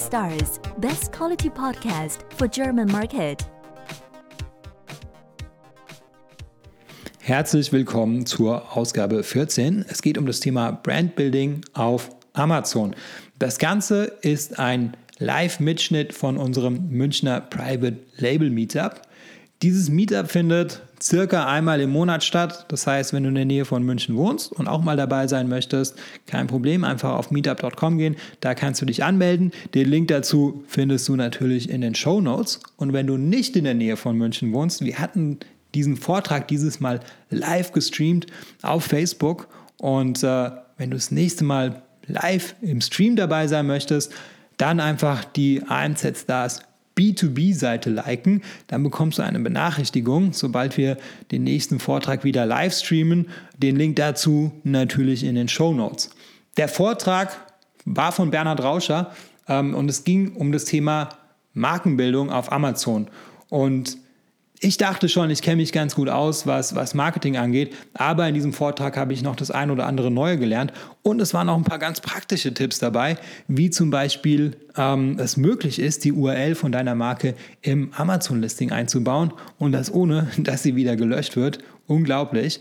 Stars, best quality podcast for German market. Herzlich willkommen zur Ausgabe 14. Es geht um das Thema Brandbuilding auf Amazon. Das Ganze ist ein Live-Mitschnitt von unserem Münchner Private Label Meetup. Dieses Meetup findet circa einmal im Monat statt. Das heißt, wenn du in der Nähe von München wohnst und auch mal dabei sein möchtest, kein Problem, einfach auf meetup.com gehen. Da kannst du dich anmelden. Den Link dazu findest du natürlich in den Show Notes. Und wenn du nicht in der Nähe von München wohnst, wir hatten diesen Vortrag dieses Mal live gestreamt auf Facebook. Und äh, wenn du das nächste Mal live im Stream dabei sein möchtest, dann einfach die AMZ Stars B2B-Seite liken, dann bekommst du eine Benachrichtigung, sobald wir den nächsten Vortrag wieder live streamen. Den Link dazu natürlich in den Show Notes. Der Vortrag war von Bernhard Rauscher ähm, und es ging um das Thema Markenbildung auf Amazon. Und ich dachte schon, ich kenne mich ganz gut aus, was, was Marketing angeht, aber in diesem Vortrag habe ich noch das ein oder andere Neue gelernt und es waren auch ein paar ganz praktische Tipps dabei, wie zum Beispiel ähm, es möglich ist, die URL von deiner Marke im Amazon-Listing einzubauen und das ohne, dass sie wieder gelöscht wird. Unglaublich.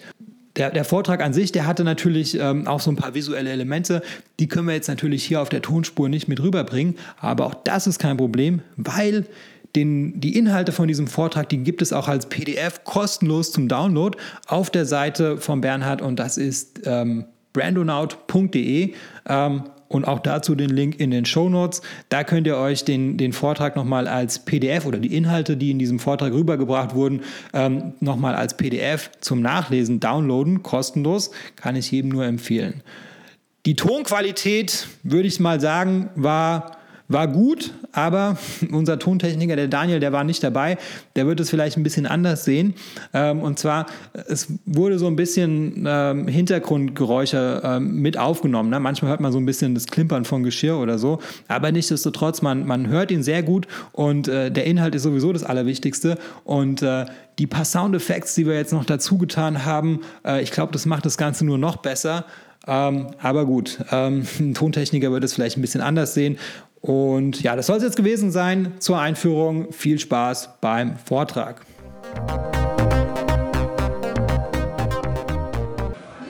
Der, der, Vortrag an sich, der hatte natürlich ähm, auch so ein paar visuelle Elemente. Die können wir jetzt natürlich hier auf der Tonspur nicht mit rüberbringen. Aber auch das ist kein Problem, weil den, die Inhalte von diesem Vortrag, die gibt es auch als PDF kostenlos zum Download auf der Seite von Bernhard und das ist ähm, brandonaut.de ähm, und auch dazu den Link in den Show Notes. Da könnt ihr euch den, den Vortrag nochmal als PDF oder die Inhalte, die in diesem Vortrag rübergebracht wurden, ähm, nochmal als PDF zum Nachlesen downloaden, kostenlos. Kann ich jedem nur empfehlen. Die Tonqualität, würde ich mal sagen, war war gut, aber unser Tontechniker, der Daniel, der war nicht dabei. Der wird es vielleicht ein bisschen anders sehen. Ähm, und zwar, es wurde so ein bisschen ähm, Hintergrundgeräusche ähm, mit aufgenommen. Ne? Manchmal hört man so ein bisschen das Klimpern von Geschirr oder so. Aber nichtsdestotrotz, man, man hört ihn sehr gut und äh, der Inhalt ist sowieso das Allerwichtigste. Und äh, die paar Soundeffekte, die wir jetzt noch dazu getan haben, äh, ich glaube, das macht das Ganze nur noch besser. Ähm, aber gut, ähm, ein Tontechniker wird es vielleicht ein bisschen anders sehen. Und ja, das soll es jetzt gewesen sein zur Einführung. Viel Spaß beim Vortrag.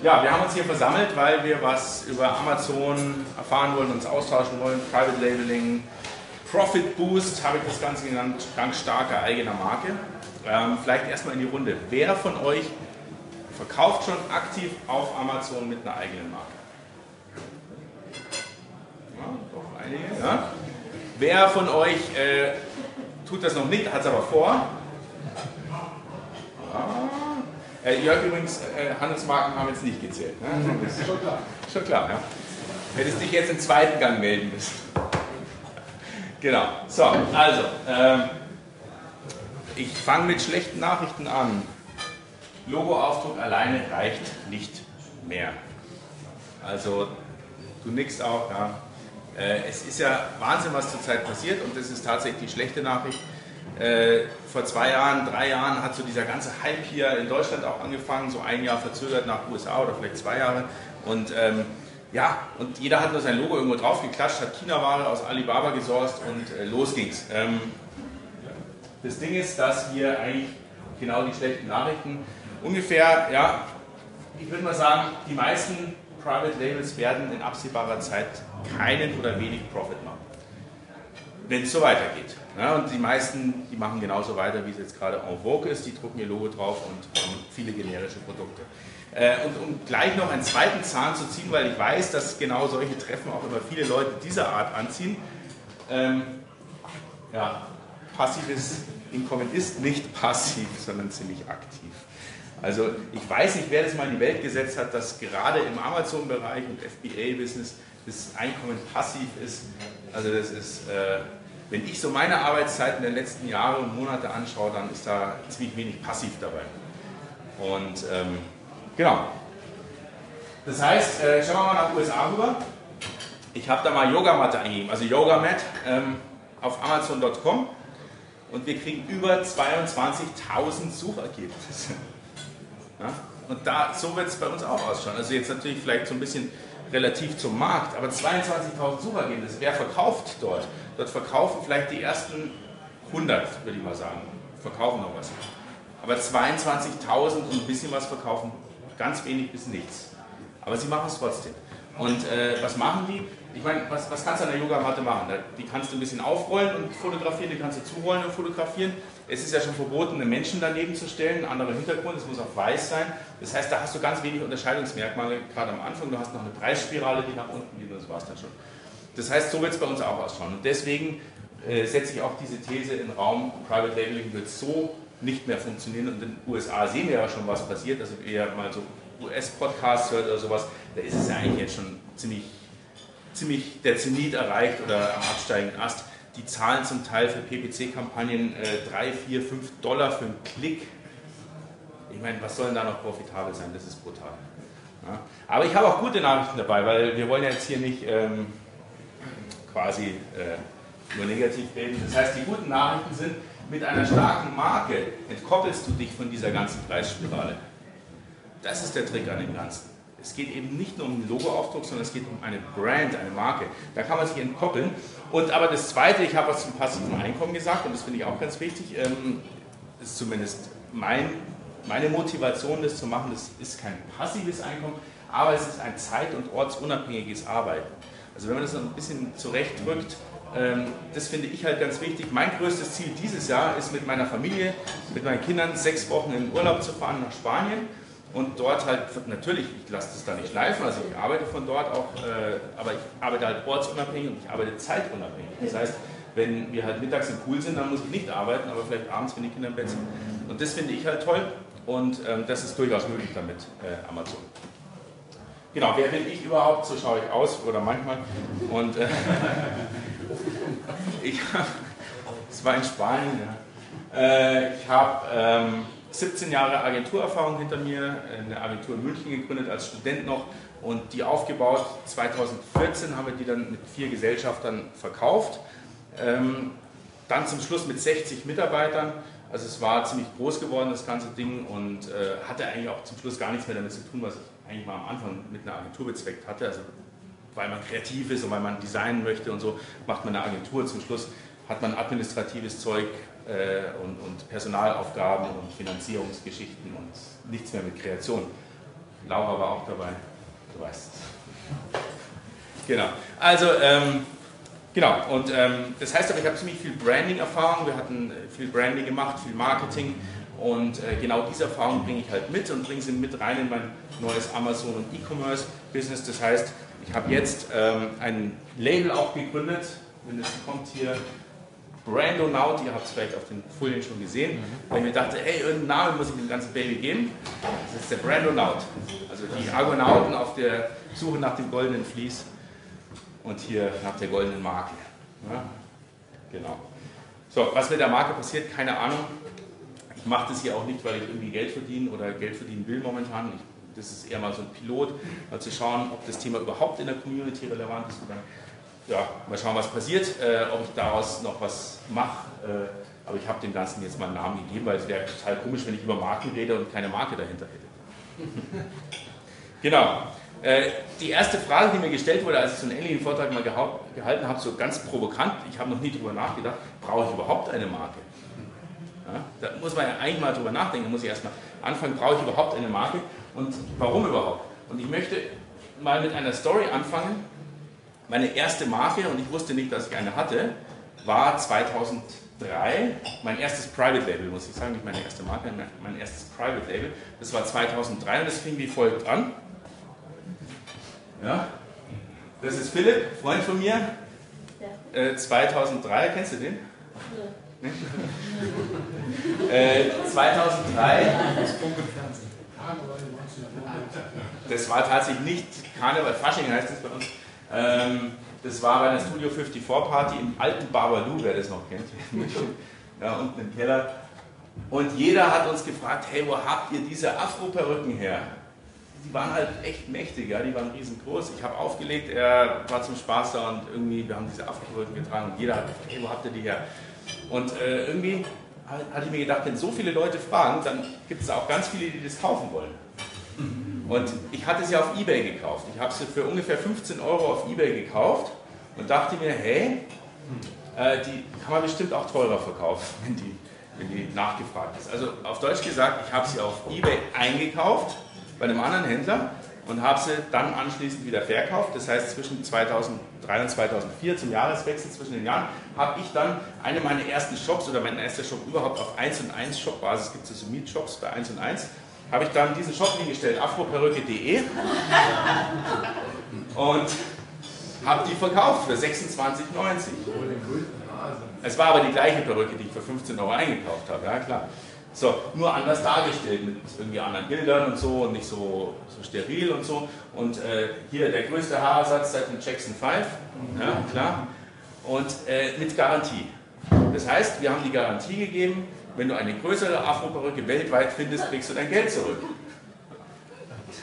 Ja, wir haben uns hier versammelt, weil wir was über Amazon erfahren wollen, uns austauschen wollen, Private Labeling, Profit Boost, habe ich das Ganze genannt, dank starker eigener Marke. Ähm, vielleicht erstmal in die Runde. Wer von euch verkauft schon aktiv auf Amazon mit einer eigenen Marke? einige. Ja? Wer von euch äh, tut das noch nicht, hat es aber vor? Ja. Äh, Jörg übrigens, äh, Handelsmarken haben jetzt nicht gezählt. Ne? Das ist schon klar. Schon klar, ja. Hättest dich jetzt im zweiten Gang melden müssen. genau. So, also, ähm, ich fange mit schlechten Nachrichten an. Logoaufdruck alleine reicht nicht mehr. Also, du nix auch, ja. Äh, es ist ja Wahnsinn, was zurzeit passiert und das ist tatsächlich die schlechte Nachricht. Äh, vor zwei Jahren, drei Jahren hat so dieser ganze Hype hier in Deutschland auch angefangen, so ein Jahr verzögert nach USA oder vielleicht zwei Jahre. Und ähm, ja, und jeder hat nur sein Logo irgendwo drauf geklatscht, hat China-Ware aus Alibaba gesourced und äh, los ging's. Ähm, das Ding ist, dass wir eigentlich genau die schlechten Nachrichten ungefähr, ja, ich würde mal sagen, die meisten Private Labels werden in absehbarer Zeit keinen oder wenig Profit machen, wenn es so weitergeht. Ja, und die meisten, die machen genauso weiter, wie es jetzt gerade en vogue ist, die drucken ihr Logo drauf und haben viele generische Produkte. Äh, und um gleich noch einen zweiten Zahn zu ziehen, weil ich weiß, dass genau solche Treffen auch immer viele Leute dieser Art anziehen. Ähm, ja, passives Inkommen ist nicht passiv, sondern ziemlich aktiv. Also ich weiß nicht, wer das mal in die Welt gesetzt hat, dass gerade im Amazon-Bereich und FBA-Business das Einkommen passiv ist. Also das ist, äh, wenn ich so meine Arbeitszeiten der letzten Jahre und Monate anschaue, dann ist da ziemlich wenig passiv dabei. Und ähm, genau. Das heißt, äh, schauen wir mal nach USA rüber. Ich habe da mal Yogamatte eingegeben, also Yogamat ähm, auf Amazon.com und wir kriegen über 22.000 Suchergebnisse. Ja? Und da, so wird es bei uns auch ausschauen. Also jetzt natürlich vielleicht so ein bisschen relativ zum Markt, aber 22.000 Suchergebnisse, wer verkauft dort? Dort verkaufen vielleicht die ersten 100, würde ich mal sagen, verkaufen noch was. Aber 22.000 und ein bisschen was verkaufen ganz wenig bis nichts. Aber sie machen es trotzdem. Und äh, was machen die? Ich meine, was, was kannst du an der Yogamatte machen? Die kannst du ein bisschen aufrollen und fotografieren, die kannst du zurollen und fotografieren. Es ist ja schon verboten, einen Menschen daneben zu stellen, ein anderer Hintergrund, es muss auch weiß sein. Das heißt, da hast du ganz wenig Unterscheidungsmerkmale, gerade am Anfang. Du hast noch eine Preisspirale, die nach unten geht und das war es dann schon. Das heißt, so wird es bei uns auch ausschauen. Und deswegen äh, setze ich auch diese These in den Raum, Private Labeling wird so nicht mehr funktionieren. Und in den USA sehen wir ja schon, was passiert. Also wer mal so US-Podcasts hört oder sowas, da ist es ja eigentlich jetzt schon ziemlich, ziemlich der Zenit erreicht oder am absteigenden Ast. Die zahlen zum Teil für PPC-Kampagnen äh, 3, 4, 5 Dollar für einen Klick. Ich meine, was soll denn da noch profitabel sein? Das ist brutal. Ja. Aber ich habe auch gute Nachrichten dabei, weil wir wollen ja jetzt hier nicht ähm, quasi äh, nur negativ reden. Das heißt, die guten Nachrichten sind, mit einer starken Marke entkoppelst du dich von dieser ganzen Preisspirale. Das ist der Trick an dem Ganzen. Es geht eben nicht nur um den Logoaufdruck, sondern es geht um eine Brand, eine Marke. Da kann man sich entkoppeln. Und aber das Zweite, ich habe was zum passiven Einkommen gesagt und das finde ich auch ganz wichtig, ähm, ist zumindest mein, meine Motivation, das zu machen. Das ist kein passives Einkommen, aber es ist ein zeit- und ortsunabhängiges Arbeiten. Also wenn man das ein bisschen zurechtrückt, ähm, das finde ich halt ganz wichtig. Mein größtes Ziel dieses Jahr ist mit meiner Familie, mit meinen Kindern sechs Wochen in Urlaub zu fahren nach Spanien und dort halt, natürlich, ich lasse das da nicht schleifen, also ich arbeite von dort auch, äh, aber ich arbeite halt ortsunabhängig und ich arbeite zeitunabhängig. Das heißt, wenn wir halt mittags im Pool sind, dann muss ich nicht arbeiten, aber vielleicht abends, wenn die Kinder im Bett sind. Und das finde ich halt toll und ähm, das ist durchaus möglich damit, äh, Amazon. Genau, wer bin ich überhaupt? So schaue ich aus oder manchmal. Und äh, ich habe, es war in Spanien, ja. äh, ich habe ähm, 17 Jahre Agenturerfahrung hinter mir, eine Agentur in München gegründet als Student noch und die aufgebaut. 2014 haben wir die dann mit vier Gesellschaftern verkauft. Ähm, dann zum Schluss mit 60 Mitarbeitern. Also es war ziemlich groß geworden, das ganze Ding, und äh, hatte eigentlich auch zum Schluss gar nichts mehr damit zu tun, was ich eigentlich mal am Anfang mit einer Agentur bezweckt hatte. Also weil man kreativ ist und weil man designen möchte und so, macht man eine Agentur. Zum Schluss hat man administratives Zeug und, und, Personalaufgaben und Finanzierungsgeschichten und nichts mehr mit Kreation. Laura war auch dabei, du weißt es. Genau. Also, ähm, genau. Und ähm, das heißt aber, ich habe ziemlich viel Branding-Erfahrung. Wir hatten äh, viel Branding gemacht, viel Marketing. Und äh, genau diese Erfahrung bringe ich halt mit und bringe sie mit rein in mein neues Amazon- und E-Commerce-Business. Das heißt, ich habe jetzt ähm, ein Label auch gegründet. Wenn es kommt hier Brandonaut, ihr habt es vielleicht auf den Folien schon gesehen, mhm. weil ich mir dachte, hey, irgendeinen Namen muss ich dem ganzen Baby geben. Das ist der Brandonaut. Also die Argonauten auf der Suche nach dem goldenen Vlies und hier nach der goldenen Marke. Ja? Genau. So, was mit der Marke passiert, keine Ahnung. Ich mache das hier auch nicht, weil ich irgendwie Geld verdiene oder Geld verdienen will momentan. Ich das ist eher mal so ein Pilot, mal zu schauen, ob das Thema überhaupt in der Community relevant ist. Dann, ja, mal schauen, was passiert, äh, ob ich daraus noch was mache. Äh, aber ich habe dem Ganzen jetzt mal einen Namen gegeben, weil es wäre total komisch, wenn ich über Marken rede und keine Marke dahinter hätte. genau. Äh, die erste Frage, die mir gestellt wurde, als ich so einen ähnlichen Vortrag mal gehalten habe, so ganz provokant, ich habe noch nie darüber nachgedacht, brauche ich überhaupt eine Marke? Ja, da muss man ja eigentlich mal drüber nachdenken, muss ich erstmal anfangen, brauche ich überhaupt eine Marke? Und warum überhaupt? Und ich möchte mal mit einer Story anfangen. Meine erste Marke, und ich wusste nicht, dass ich eine hatte, war 2003. Mein erstes Private Label, muss ich sagen, nicht meine erste Marke, mein erstes Private Label. Das war 2003 und das fing wie folgt an. Ja, das ist Philipp, Freund von mir. Ja. Äh, 2003, kennst du den? Ja. äh, 2003. Das Fernsehen. Das war tatsächlich nicht Karneval, Fasching heißt es bei uns. Ähm, das war bei einer Studio 54 Party im alten Babalu, wer das noch kennt, ja, unten im Keller. Und jeder hat uns gefragt, hey, wo habt ihr diese Afro-Perücken her? Die waren halt echt mächtig, ja, die waren riesengroß. Ich habe aufgelegt, er war zum Spaß da und irgendwie, wir haben diese Afro-Perücken getragen und jeder hat gefragt, hey, wo habt ihr die her? Und äh, irgendwie hatte ich mir gedacht, wenn so viele Leute fragen, dann gibt es auch ganz viele, die das kaufen wollen. Und ich hatte sie auf Ebay gekauft. Ich habe sie für ungefähr 15 Euro auf Ebay gekauft und dachte mir, hey, äh, die kann man bestimmt auch teurer verkaufen, wenn die, wenn die nachgefragt ist. Also auf Deutsch gesagt, ich habe sie auf Ebay eingekauft bei einem anderen Händler und habe sie dann anschließend wieder verkauft. Das heißt, zwischen 2003 und 2004, zum Jahreswechsel zwischen den Jahren, habe ich dann eine meiner ersten Shops oder mein erster Shop überhaupt auf 1 und 1 Shop-Basis, gibt es so Mietshops bei 1 und 1, habe ich dann diesen Shop hingestellt, afroperücke.de und habe die verkauft für 26,90. Es war aber die gleiche Perücke, die ich für 15 Euro eingekauft habe, ja klar. So, nur anders dargestellt mit irgendwie anderen Bildern und so und nicht so, so steril und so. Und äh, hier der größte Haarersatz seit dem Jackson 5, ja klar. Und äh, mit Garantie. Das heißt, wir haben die Garantie gegeben, wenn du eine größere Afro-Perücke weltweit findest, kriegst du dein Geld zurück.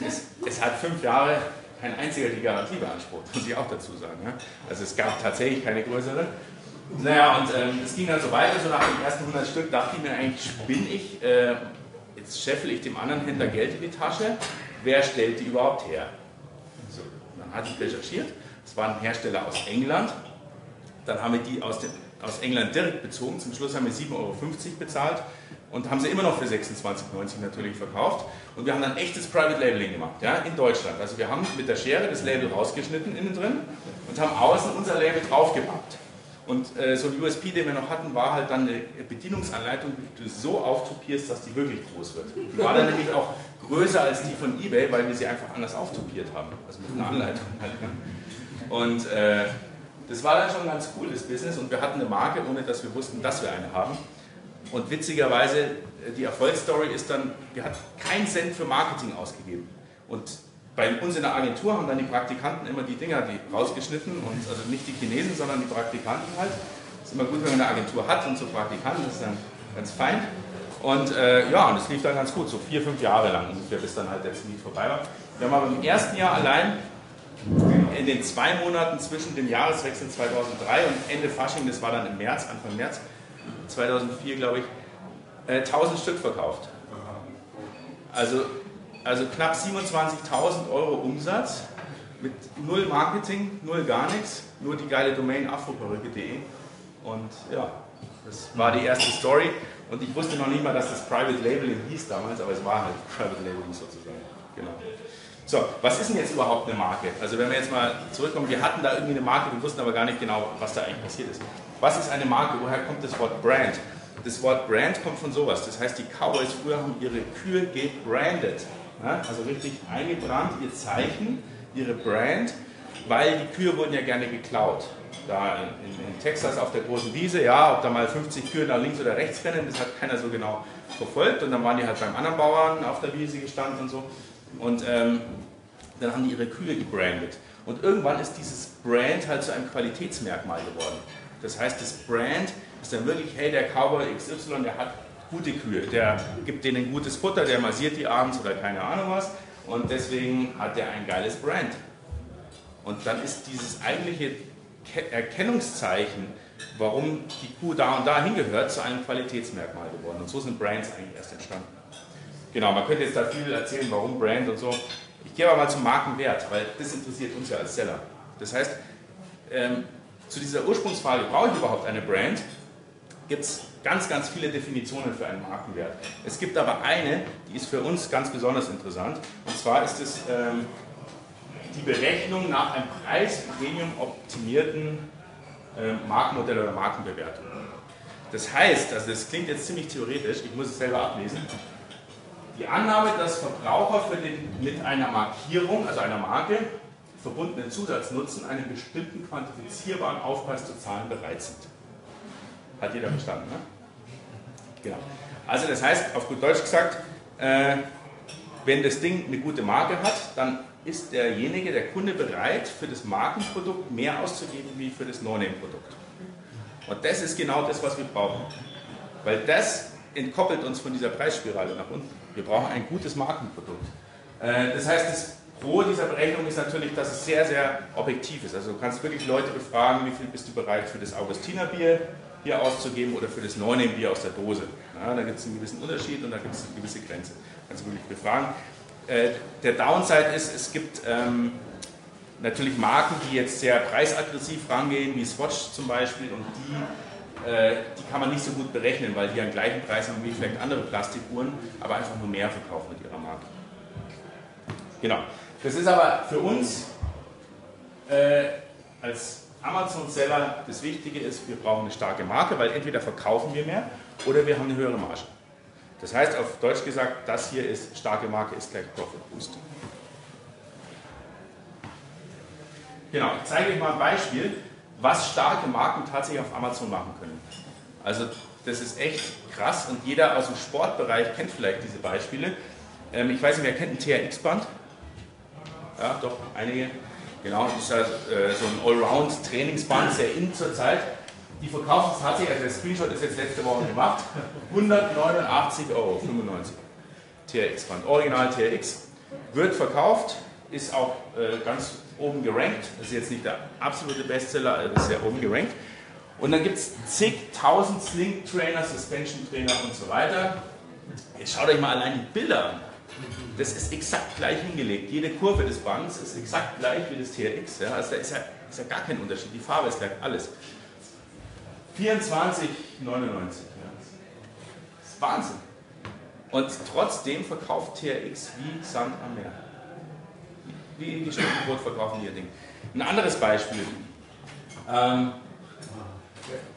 Es, es, hat fünf Jahre kein einziger die Garantie beansprucht, muss ich auch dazu sagen. Ja? Also es gab tatsächlich keine größere. Naja, und ähm, es ging dann so weiter, so nach den ersten 100 Stück dachte ich mir eigentlich, spinne ich, äh, jetzt scheffel ich dem anderen Händler Geld in die Tasche, wer stellt die überhaupt her? So, dann hatte ich recherchiert, es war ein Hersteller aus England, dann haben wir die aus, den, aus England direkt bezogen, zum Schluss haben wir 7,50 Euro bezahlt und haben sie immer noch für 26,90 natürlich verkauft. Und wir haben dann echtes Private Labeling gemacht, ja, in Deutschland. Also wir haben mit der Schere das Label rausgeschnitten innen drin und haben außen unser Label draufgepackt. Und äh, so ein USP, den wir noch hatten, war halt dann eine Bedienungsanleitung, die du so auftopierst, dass die wirklich groß wird. Die war dann nämlich auch größer als die von eBay, weil wir sie einfach anders auftopiert haben. Also mit einer Anleitung halt. Und äh, das war dann schon ein ganz cooles Business und wir hatten eine Marke, ohne dass wir wussten, dass wir eine haben. Und witzigerweise, äh, die Erfolgsstory ist dann, wir hatten keinen Cent für Marketing ausgegeben. Und bei uns in der Agentur haben dann die Praktikanten immer die Dinger die rausgeschnitten und also nicht die Chinesen, sondern die Praktikanten halt. Ist immer gut, wenn man eine Agentur hat und so Praktikanten, das ist dann ganz fein. Und äh, ja, und es lief dann ganz gut, so vier, fünf Jahre lang ungefähr, bis dann halt der Miet vorbei war. Wir haben aber im ersten Jahr allein in den zwei Monaten zwischen dem Jahreswechsel 2003 und Ende Fasching, das war dann im März, Anfang März 2004, glaube ich, äh, 1000 Stück verkauft. Also also knapp 27.000 Euro Umsatz mit null Marketing, null gar nichts, nur die geile Domain afroperücke.de. Und ja, das war die erste Story. Und ich wusste noch nicht mal, dass das Private Labeling hieß damals, aber es war halt Private Labeling sozusagen. Genau. So, was ist denn jetzt überhaupt eine Marke? Also wenn wir jetzt mal zurückkommen, wir hatten da irgendwie eine Marke, wir wussten aber gar nicht genau, was da eigentlich passiert ist. Was ist eine Marke? Woher kommt das Wort Brand? Das Wort Brand kommt von sowas. Das heißt, die Cowboys früher haben ihre Kühe gebrandet. Also richtig eingebrannt, ihr Zeichen, ihre Brand, weil die Kühe wurden ja gerne geklaut. Da in, in, Texas auf der großen Wiese, ja, ob da mal 50 Kühe nach links oder rechts rennen, das hat keiner so genau verfolgt. Und dann waren die halt beim anderen Bauern auf der Wiese gestanden und so. Und ähm, dann haben die ihre Kühe gebrandet. Und irgendwann ist dieses Brand halt zu einem Qualitätsmerkmal geworden. Das heißt, das Brand ist dann wirklich, hey, der Cowboy XY, der hat gute Kühe. Der gibt denen gutes Futter, der massiert die abends oder keine Ahnung was. Und deswegen hat er ein geiles Brand. Und dann ist dieses eigentliche Erkennungszeichen, warum die Kuh da und da hingehört, zu einem Qualitätsmerkmal geworden. Und so sind Brands eigentlich erst entstanden. Genau, man könnte jetzt da viel erzählen, warum Brand und so. Ich gehe aber mal zum Markenwert, weil das interessiert uns ja als Seller. Das heißt, ähm, zu dieser Ursprungsfrage, brauche ich überhaupt eine Brand, gibt es ganz, ganz viele Definitionen für einen Markenwert. Es gibt aber eine, die ist für uns ganz besonders interessant. Und zwar ist es ähm, die Berechnung nach einem Preis-Premium optimierten äh, Markenmodell oder Markenbewertung. Das heißt, also das klingt jetzt ziemlich theoretisch, ich muss es selber ablesen. Die Annahme, dass Verbraucher für den mit einer Markierung, also einer Marke, verbundenen Zusatznutzen einen bestimmten quantifizierbaren Aufpreis zu zahlen bereit sind. Hat jeder verstanden, ne? Genau. Also das heißt, auf gut Deutsch gesagt, äh, wenn das Ding eine gute Marke hat, dann ist derjenige, der Kunde bereit, für das Markenprodukt mehr auszugeben wie für das No-Name-Produkt. Und das ist genau das, was wir brauchen. Weil das entkoppelt uns von dieser Preisspirale nach unten. Wir brauchen ein gutes Markenprodukt. Äh, das heißt, das Pro dieser Berechnung ist natürlich, dass es sehr, sehr objektiv ist. Also du kannst wirklich Leute befragen, wie viel bist du bereit für das Augustinerbier hier auszugeben oder für das No-Name-Bier aus der Dose. Ja, da gibt es einen gewissen Unterschied und da gibt es eine gewisse Grenze. Kannst du wirklich befragen. äh, der Downside ist, es gibt ähm, natürlich Marken, die jetzt sehr preisaggressiv rangehen, wie Swatch zum Beispiel, und die, die kann man nicht so gut berechnen, weil die an gleichen Preisen haben wie vielleicht andere Plastikuhren, aber einfach nur mehr verkaufen mit ihrer Marke. Genau. Das ist aber für uns äh, als Amazon-Seller das Wichtige ist, wir brauchen eine starke Marke, weil entweder verkaufen wir mehr oder wir haben eine höhere Marge. Das heißt auf Deutsch gesagt, das hier ist starke Marke ist gleich Profit Boost. Genau, ich zeige euch mal ein Beispiel, was starke Marken tatsächlich auf Amazon machen können. Also das ist echt krass und jeder aus dem Sportbereich kennt vielleicht diese Beispiele. Ähm, ich weiß nicht, wer kennt ein TRX-Band? Ja, doch, einige. Genau, das ist halt, äh, so ein Allround-Trainingsband, sehr in zur Zeit. Die verkaufen tatsächlich, also der Screenshot ist jetzt letzte Woche gemacht, 189,95 Euro. TRX-Band, Original TRX. Wird verkauft, ist auch äh, ganz oben gerankt. Das ist jetzt nicht der absolute Bestseller, aber ist sehr oben gerankt. Und dann gibt es zigtausend Sling-Trainer, Suspension-Trainer und so weiter. Jetzt schaut euch mal allein die Bilder an. Das ist exakt gleich hingelegt. Jede Kurve des Bands ist exakt gleich wie das TRX. Ja? Also da ist ja, ist ja gar kein Unterschied. Die Farbe ist gleich, alles. 24,99. Ja. Das ist Wahnsinn. Und trotzdem verkauft TRX wie Sand am Meer. Wie die Stückenbrot verkaufen die ihr Ding. Ein anderes Beispiel. Ähm,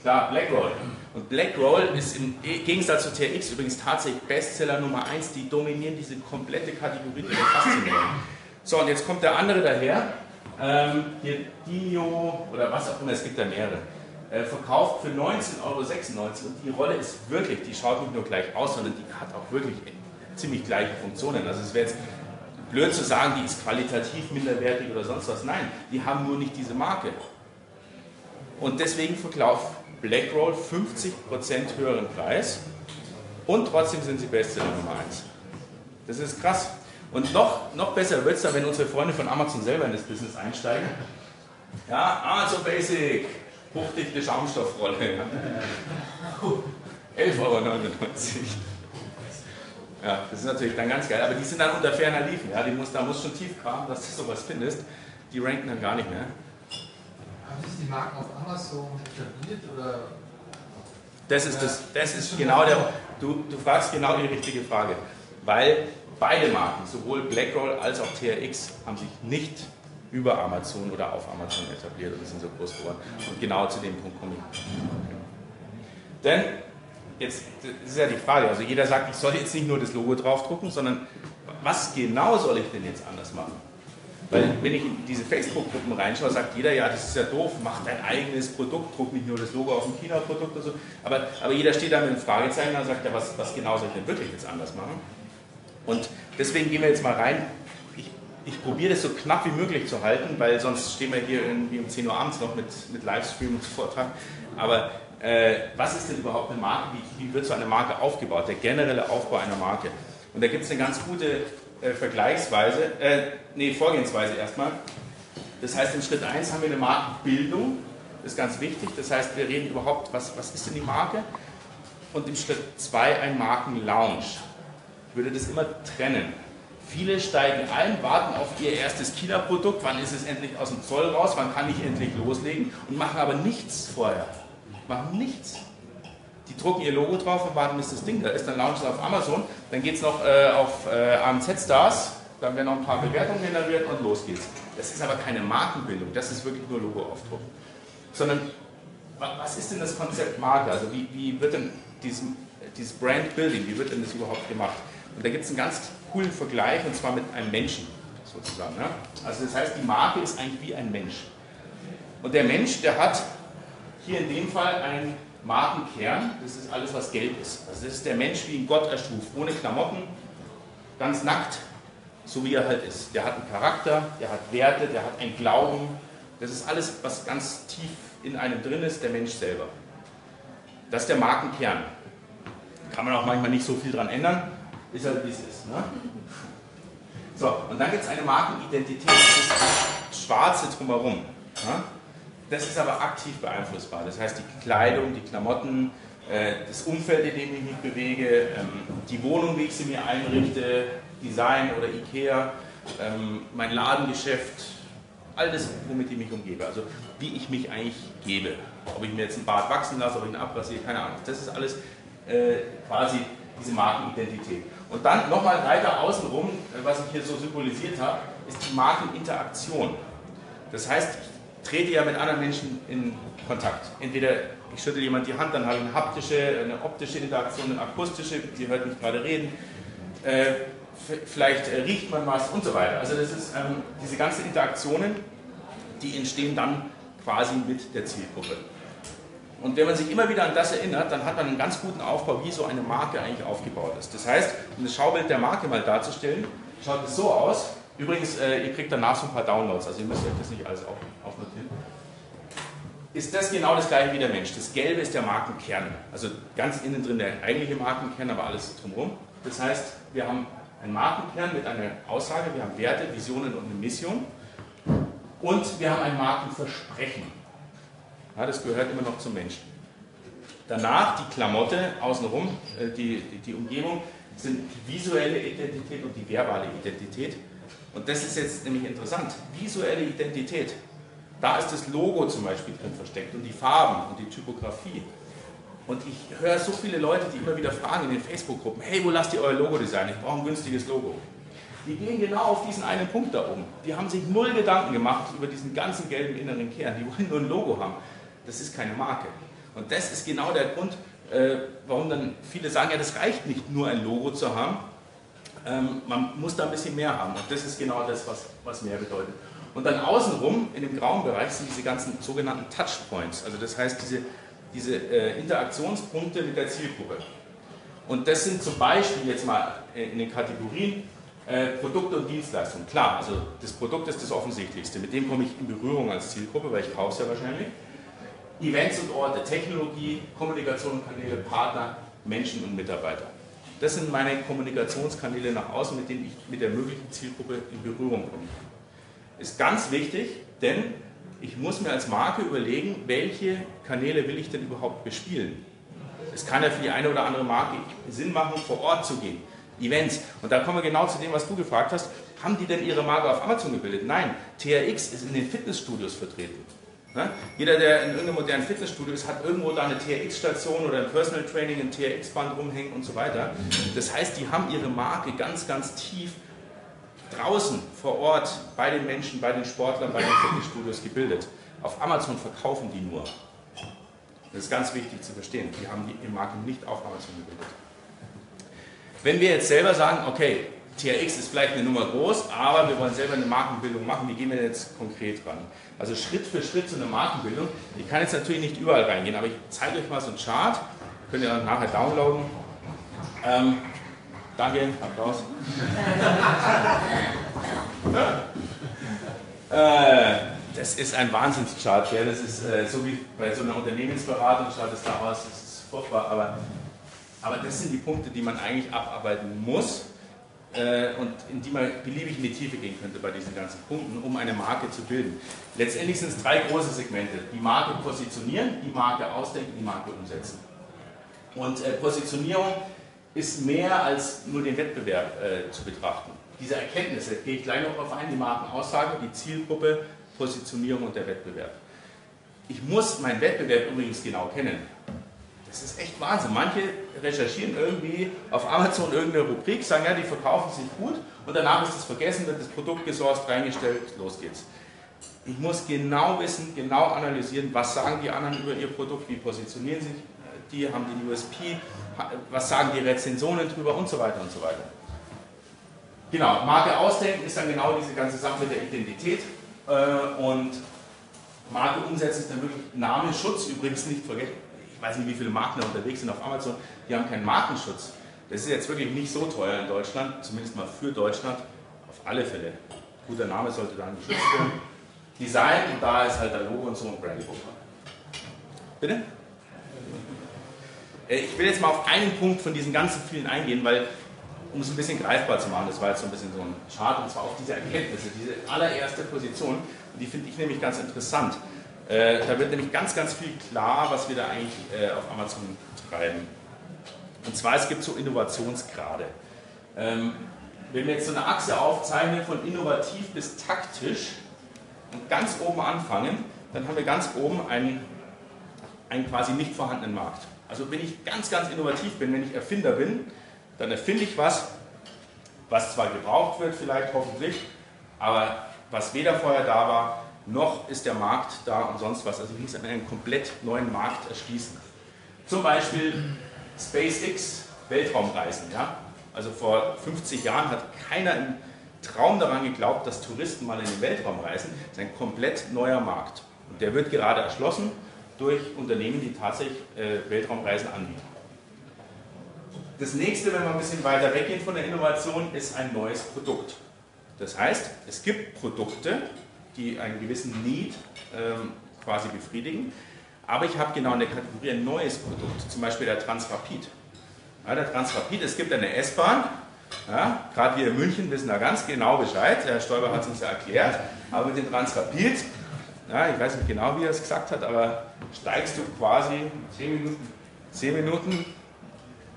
klar, Blackroll. Und Blackroll ist im Gegensatz zu TRX übrigens tatsächlich Bestseller Nummer 1. Die dominieren diese komplette Kategorie, die wir faszinieren. So, und jetzt kommt der andere daher. Ähm, hier Dino oder was auch immer, es gibt da mehrere. Äh, verkauft für 19,96 Euro. Und die Rolle ist wirklich, die schaut nicht nur gleich aus, sondern die hat auch wirklich ziemlich gleiche Funktionen. Also es wäre jetzt blöd zu sagen, die ist qualitativ minderwertig oder sonst was. Nein, die haben nur nicht diese Marke. Und deswegen verkauft BlackRoll 50% höheren Preis und trotzdem sind sie Bestseller Nummer 1. Das ist krass. Und noch, noch besser wird es dann, wenn unsere Freunde von Amazon selber in das Business einsteigen. Ja, Amazon Basic, hochdichte Schaumstoffrolle. Ja. 11,99 Euro. Ja, das ist natürlich dann ganz geil, aber die sind dann unter ferner Liefen. Ja, die muss, da muss schon tief kramen, dass du sowas findest. Die ranken dann gar nicht mehr. Haben sich die Marken auf Amazon etabliert oder? Das ist, das, das ist genau der. Du, du fragst genau die richtige Frage. Weil beide Marken, sowohl BlackRoll als auch TRX, haben sich nicht über Amazon oder auf Amazon etabliert und sind so groß geworden. Und genau zu dem Punkt komme ich. Denn jetzt ist ja die Frage, also jeder sagt, ich soll jetzt nicht nur das Logo draufdrucken, sondern was genau soll ich denn jetzt anders machen? Weil wenn ich in diese Facebook-Gruppen reinschaue, sagt jeder, ja, das ist ja doof, mach dein eigenes Produkt, druck nicht nur das Logo auf ein China-Produkt oder so. Aber, aber jeder steht da mit einem Fragezeichen und sagt, ja, was, was genau soll ich denn wirklich jetzt anders machen? Und deswegen gehen wir jetzt mal rein. Ich, ich probiere das so knapp wie möglich zu halten, weil sonst stehen wir hier irgendwie um 10 Uhr abends noch mit, mit Livestream und Vortrag. Aber äh, was ist denn überhaupt eine Marke? Wie, wie, wird so eine Marke aufgebaut? Der generelle Aufbau einer Marke. Und da gibt es eine ganz gute äh, Vergleichsweise, äh, nee, Vorgehensweise erstmal. Das heißt, in Schritt 1 haben wir eine Markenbildung, das ist ganz wichtig. Das heißt, wir reden überhaupt, was, was ist denn die Marke? Und im Schritt 2 ein Markenlaunch. Ich würde das immer trennen. Viele steigen ein, warten auf ihr erstes China-Produkt, wann ist es endlich aus dem Zoll raus, wann kann ich endlich loslegen und machen aber nichts vorher. Machen nichts. Die drucken ihr Logo drauf und warten, bis das Ding da ist. Dann launchen sie auf Amazon. Dann geht es noch äh, auf äh, AMZ Stars. Dann werden noch ein paar Bewertungen generiert und los geht's. Das ist aber keine Markenbildung. Das ist wirklich nur Logo aufdrucken. Sondern, was ist denn das Konzept Marke? Also, wie, wie wird denn dieses, dieses Brand Building, wie wird denn das überhaupt gemacht? Und da gibt es einen ganz coolen Vergleich und zwar mit einem Menschen sozusagen. Ne? Also, das heißt, die Marke ist eigentlich wie ein Mensch. Und der Mensch, der hat hier in dem Fall einen Markenkern, das ist alles, was gelb ist. Also das ist der Mensch, wie ihn Gott erschuf, ohne Klamotten, ganz nackt, so wie er halt ist. Der hat einen Charakter, der hat Werte, der hat einen Glauben. Das ist alles, was ganz tief in einem drin ist, der Mensch selber. Das ist der Markenkern. Kann man auch manchmal nicht so viel dran ändern, ist halt wie es ist. Ne? So, und dann gibt es eine Markenidentität, das ist das Schwarze drumherum. Ne? Das ist aber aktiv beeinflussbar. Das heißt, die Kleidung, die Klamotten, äh, das Umfeld, in dem ich mich bewege, ähm, die Wohnung, wie ich sie mir einrichte, Design oder Ikea, ähm, mein Ladengeschäft, alles, womit ich mich umgebe. Also wie ich mich eigentlich gebe. Ob ich mir jetzt ein Bart wachsen lasse, ob ich ihn abrasiere, keine Ahnung. Das ist alles äh, quasi diese Markenidentität. Und dann nochmal weiter außenrum, äh, was ich hier so symbolisiert habe, ist die Markeninteraktion. Das heißt, ich trete ja mit anderen Menschen in Kontakt. Entweder ich schüttel jemand die Hand, dann habe ich eine haptische, eine optische Interaktion, eine akustische, ihr hört mich gerade reden. Äh, vielleicht äh, riecht man was und so weiter. Also das ist ähm, diese ganzen Interaktionen, die entstehen dann quasi mit der Zielgruppe. Und wenn man sich immer wieder an das erinnert, dann hat man einen ganz guten Aufbau, wie so eine Marke eigentlich aufgebaut ist. Das heißt, um das Schaubild der Marke mal darzustellen, schaut es so aus. Übrigens, äh, ihr kriegt danach so ein paar Downloads, also ihr müsst euch das nicht alles auf, aufnotieren. Ist das genau das gleiche wie der Mensch? Das Gelbe ist der Markenkern. Also ganz innen drin der eigentliche Markenkern, aber alles drumherum. Das heißt, wir haben einen Markenkern mit einer Aussage, wir haben Werte, Visionen und eine Mission. Und wir haben ein Markenversprechen. Ja, das gehört immer noch zum Menschen. Danach die Klamotte außenrum, äh, die, die, die Umgebung, sind die visuelle Identität und die verbale Identität. Und das ist jetzt nämlich interessant. Visuelle Identität. Da ist das Logo zum Beispiel drin versteckt und die Farben und die Typografie. Und ich höre so viele Leute, die immer wieder fragen in den Facebook-Gruppen, hey, wo lasst ihr euer Logo designen? Ich brauche ein günstiges Logo. Die gehen genau auf diesen einen Punkt da oben. Die haben sich null Gedanken gemacht über diesen ganzen gelben inneren Kern. Die wollen nur ein Logo haben. Das ist keine Marke. Und das ist genau der Grund, äh, warum dann viele sagen, ja, das reicht nicht, nur ein Logo zu haben. Ähm, man muss da ein bisschen mehr haben. Und das ist genau das, was, was mehr bedeutet. Und dann außenrum, in dem grauen Bereich, sind diese ganzen sogenannten Touchpoints. Also das heißt, diese diese äh, Interaktionspunkte mit der Zielgruppe. Und das sind zum Beispiel jetzt mal in den Kategorien äh, Produkte und Dienstleistungen. Klar, also das Produkt ist das Offensichtlichste. Mit dem komme ich in Berührung als Zielgruppe, weil ich kaufe es ja wahrscheinlich. Events und Orte, Technologie, Kommunikation und Kanäle, Partner, Menschen und Mitarbeiter. Das sind meine Kommunikationskanäle nach außen, mit denen ich mit der möglichen Zielgruppe in Berührung komme. Ist ganz wichtig, denn ich muss mir als Marke überlegen, welche Kanäle will ich denn überhaupt bespielen. Es kann ja für die eine oder andere Marke Sinn machen, vor Ort zu gehen. Events. Und da kommen wir genau zu dem, was du gefragt hast. Haben die denn ihre Marke auf Amazon gebildet? Nein, TRX ist in den Fitnessstudios vertreten. Ne? Jeder, der in irgendeinem modernen Fitnessstudio ist, hat irgendwo da eine TRX-Station oder ein Personal Training, ein TRX-Band rumhängen und so weiter. Das heißt, die haben ihre Marke ganz, ganz tief draußen vor Ort bei den Menschen, bei den Sportlern, bei den Fitnessstudios gebildet. Auf Amazon verkaufen die nur. Das ist ganz wichtig zu verstehen. Die haben die Marke nicht auf Amazon gebildet. Wenn wir jetzt selber sagen, okay, TRX ist vielleicht eine Nummer groß, aber wir wollen selber eine Markenbildung machen, wie gehen wir jetzt konkret ran? Also Schritt für Schritt zu einer Markenbildung. Ich kann jetzt natürlich nicht überall reingehen, aber ich zeige euch mal so einen Chart. Könnt ihr nachher downloaden. Ähm, Danke, Applaus. äh, das ist ein Wahnsinnschart. Ja. Das ist äh, so wie bei so einer Unternehmensberatung schaut es da aus. Das ist furchtbar. Aber, aber das sind die Punkte, die man eigentlich abarbeiten muss äh, und in die man beliebig in die Tiefe gehen könnte bei diesen ganzen Punkten, um eine Marke zu bilden. Letztendlich sind es drei große Segmente. Die Marke positionieren, die Marke ausdenken, die Marke umsetzen. Und äh, Positionierung ist mehr als nur den Wettbewerb äh, zu betrachten. Diese Erkenntnisse, gehe ich gleich noch darauf ein, die Markenaussage, die Zielgruppe, Positionierung und der Wettbewerb. Ich muss meinen Wettbewerb übrigens genau kennen. Das ist echt Wahnsinn. Manche recherchieren irgendwie auf Amazon irgendeine Rubrik, sagen, ja, die verkaufen sich gut und danach ist es vergessen, wird das Produkt gesourced, reingestellt, los geht's. Ich muss genau wissen, genau analysieren, was sagen die anderen über ihr Produkt, wie positionieren sich die, haben die USP, was sagen die Rezensionen drüber und so weiter und so weiter. Genau, Marke ausdenken ist dann genau diese ganze Sache mit der Identität äh, und Marke umsetzen ist dann wirklich Namensschutz, übrigens nicht vergessen, ich weiß nicht, wie viele Marken da unterwegs sind auf Amazon, die haben keinen Markenschutz. Das ist jetzt wirklich nicht so teuer in Deutschland, zumindest mal für Deutschland, auf alle Fälle. Guter Name sollte dann geschützt werden. Design, und da ist halt der Logo und so ein Branding. Bitte? Äh, ich will jetzt mal auf einen Punkt von diesen ganzen vielen eingehen, weil, um es ein bisschen greifbar zu machen, das war jetzt so ein bisschen so ein Chart, und zwar auf diese Erkenntnisse, diese allererste Position, die finde ich nämlich ganz interessant. Äh, da wird nämlich ganz, ganz viel klar, was wir da eigentlich äh, auf Amazon treiben. Und zwar, es gibt so Innovationsgrade. Ähm, wenn wir jetzt so eine Achse aufzeichnen von innovativ bis taktisch und ganz oben anfangen, dann haben wir ganz oben einen, einen quasi nicht vorhandenen Markt. Also wenn ich ganz, ganz innovativ bin, wenn ich Erfinder bin, dann erfinde ich was, was zwar gebraucht wird, vielleicht hoffentlich, aber was weder vorher da war, noch ist der Markt da und sonst was. Also ich muss einen komplett neuen Markt erschließen. Zum Beispiel SpaceX, Weltraumreisen. Ja? Also vor 50 Jahren hat keiner im Traum daran geglaubt, dass Touristen mal in den Weltraum reisen. Das ist ein komplett neuer Markt. Und der wird gerade erschlossen durch Unternehmen, die tatsächlich äh, Weltraumreisen anbieten. Das nächste, wenn wir ein bisschen weiter weggehen von der Innovation, ist ein neues Produkt. Das heißt, es gibt Produkte, die einen gewissen Need ähm, quasi befriedigen, aber ich habe genau in der Kategorie ein neues Produkt, zum Beispiel der Transrapid. Ja, der Transrapid, es gibt eine S-Bahn, ja, gerade wir in München wissen da ganz genau Bescheid, Herr Stoiber hat es uns ja erklärt, aber mit dem Transrapid, ja, ich weiß nicht genau, wie er es gesagt hat, aber steigst du quasi 10 Minuten, 10 Minuten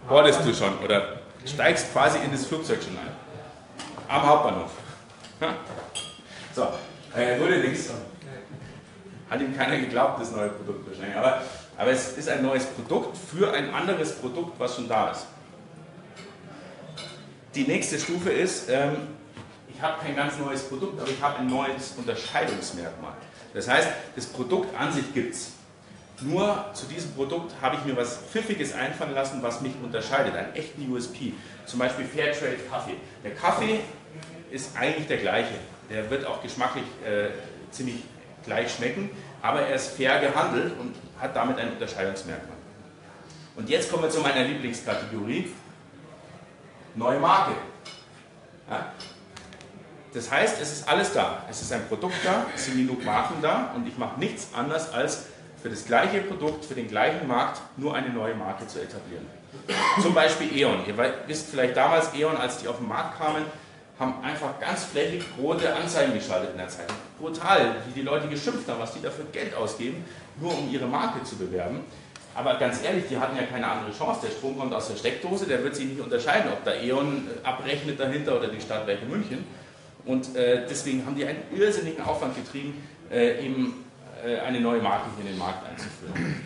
wolltest du schon oder steigst quasi in das Flugzeug schon ein. Am Hauptbahnhof. So, äh, wurde nichts. Hat ihm keiner geglaubt, das neue Produkt wahrscheinlich. Aber, aber es ist ein neues Produkt für ein anderes Produkt, was schon da ist. Die nächste Stufe ist, ähm, ich habe kein ganz neues Produkt, aber ich habe ein neues Unterscheidungsmerkmal. Das heißt, das Produkt an sich gibt es. Nur zu diesem Produkt habe ich mir was Pfiffiges einfallen lassen, was mich unterscheidet, einen echten USP. Zum Beispiel Fairtrade Kaffee. Der Kaffee ist eigentlich der gleiche. Der wird auch geschmacklich äh, ziemlich gleich schmecken, aber er ist fair gehandelt und hat damit ein Unterscheidungsmerkmal. Und jetzt kommen wir zu meiner Lieblingskategorie, neue Marke. Ja? Das heißt, es ist alles da. Es ist ein Produkt da, es sind genug Marken da und ich mache nichts anderes als für das gleiche Produkt, für den gleichen Markt nur eine neue Marke zu etablieren. Zum Beispiel E.ON. Ihr wisst vielleicht damals, E.ON, als die auf den Markt kamen, haben einfach ganz flächig rote Anzeigen geschaltet in der Zeitung. Brutal, wie die Leute geschimpft haben, was die dafür Geld ausgeben, nur um ihre Marke zu bewerben. Aber ganz ehrlich, die hatten ja keine andere Chance. Der Strom kommt aus der Steckdose, der wird sich nicht unterscheiden, ob da E.ON äh, abrechnet dahinter oder die Stadtwerke München. Und äh, deswegen haben die einen irrsinnigen Aufwand getrieben, äh, eben äh, eine neue Marke hier in den Markt einzuführen.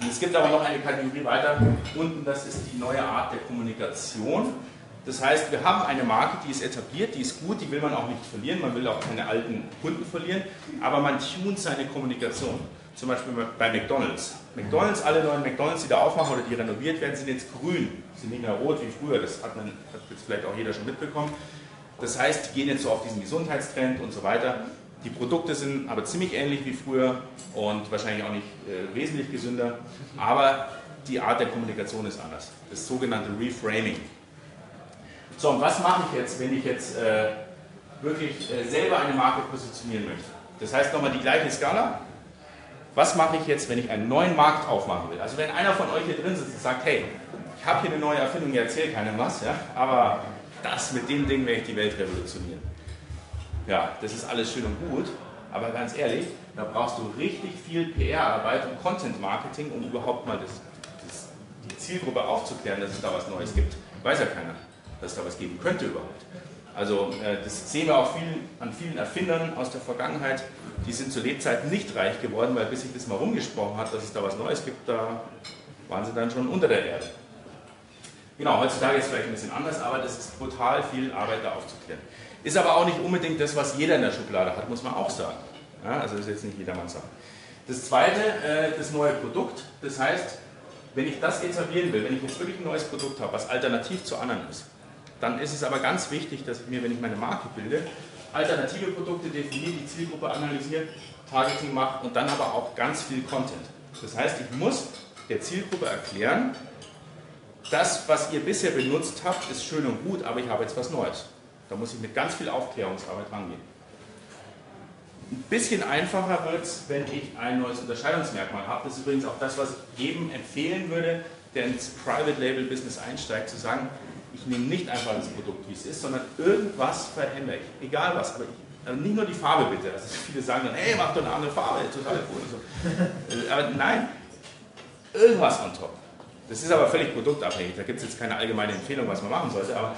Und es gibt aber noch eine Kategorie weiter unten, das ist die neue Art der Kommunikation. Das heißt, wir haben eine Marke, die ist etabliert, die ist gut, die will man auch nicht verlieren, man will auch keine alten Kunden verlieren, aber man tunt seine Kommunikation. Zum Beispiel bei McDonalds. McDonalds, alle neuen McDonalds, die da aufmachen oder die renoviert werden, sind jetzt grün, sind nicht mehr rot wie früher, das hat, man, hat jetzt vielleicht auch jeder schon mitbekommen. Das heißt, die gehen jetzt so auf diesen Gesundheitstrend und so weiter. Die Produkte sind aber ziemlich ähnlich wie früher und wahrscheinlich auch nicht äh, wesentlich gesünder, aber die Art der Kommunikation ist anders. Das sogenannte Reframing. So, und was mache ich jetzt, wenn ich jetzt äh, wirklich äh, selber eine Marke positionieren möchte? Das heißt nochmal die gleiche Skala. Was mache ich jetzt, wenn ich einen neuen Markt aufmachen will? Also wenn einer von euch hier drin sitzt und sagt, hey, ich habe hier eine neue Erfindung, ich erzähle keinem was, ja, aber das mit dem Ding werde ich die Welt revolutionieren. Ja, das ist alles schön und gut, aber ganz ehrlich, da brauchst du richtig viel PR-Arbeit und Content-Marketing, um überhaupt mal das, das, die Zielgruppe aufzuklären, dass es da was Neues gibt. Weiß ja keiner dass es da was geben könnte überhaupt. Also äh, das sehen wir auch viel, an vielen Erfindern aus der Vergangenheit, die sind zu Lebzeiten nicht reich geworden, weil bis sich das mal rumgesprochen hat, dass es da was Neues gibt, da waren sie dann schon unter der Erde. Genau, heutzutage ist es vielleicht ein bisschen anders, aber das ist brutal viel Arbeit da aufzuklären. Ist aber auch nicht unbedingt das, was jeder in der Schublade hat, muss man auch sagen. Ja, also das ist jetzt nicht jedermanns Sache. Das zweite, äh, das neue Produkt. Das heißt, wenn ich das etablieren will, wenn ich jetzt wirklich ein neues Produkt habe, was alternativ zu anderen ist, dann ist es aber ganz wichtig, dass ich mir, wenn ich meine Marke bilde, alternative Produkte definiere, die Zielgruppe analysiere, Targeting mache und dann aber auch ganz viel Content. Das heißt, ich muss der Zielgruppe erklären, das, was ihr bisher benutzt habt, ist schön und gut, aber ich habe jetzt was Neues. Da muss ich mit ganz viel Aufklärungsarbeit rangehen. Ein bisschen einfacher wird es, wenn ich ein neues Unterscheidungsmerkmal habe. Das ist übrigens auch das, was ich jedem empfehlen würde, der ins Private Label Business einsteigt, zu sagen, ich nehme nicht einfach das Produkt, wie es ist, sondern irgendwas verändere ich. Egal was, aber ich, also nicht nur die Farbe bitte. Also viele sagen dann, hey, mach doch eine andere Farbe, total cool. So. Äh, aber nein, irgendwas on top. Das ist aber völlig produktabhängig. Da gibt es jetzt keine allgemeine Empfehlung, was man machen sollte, aber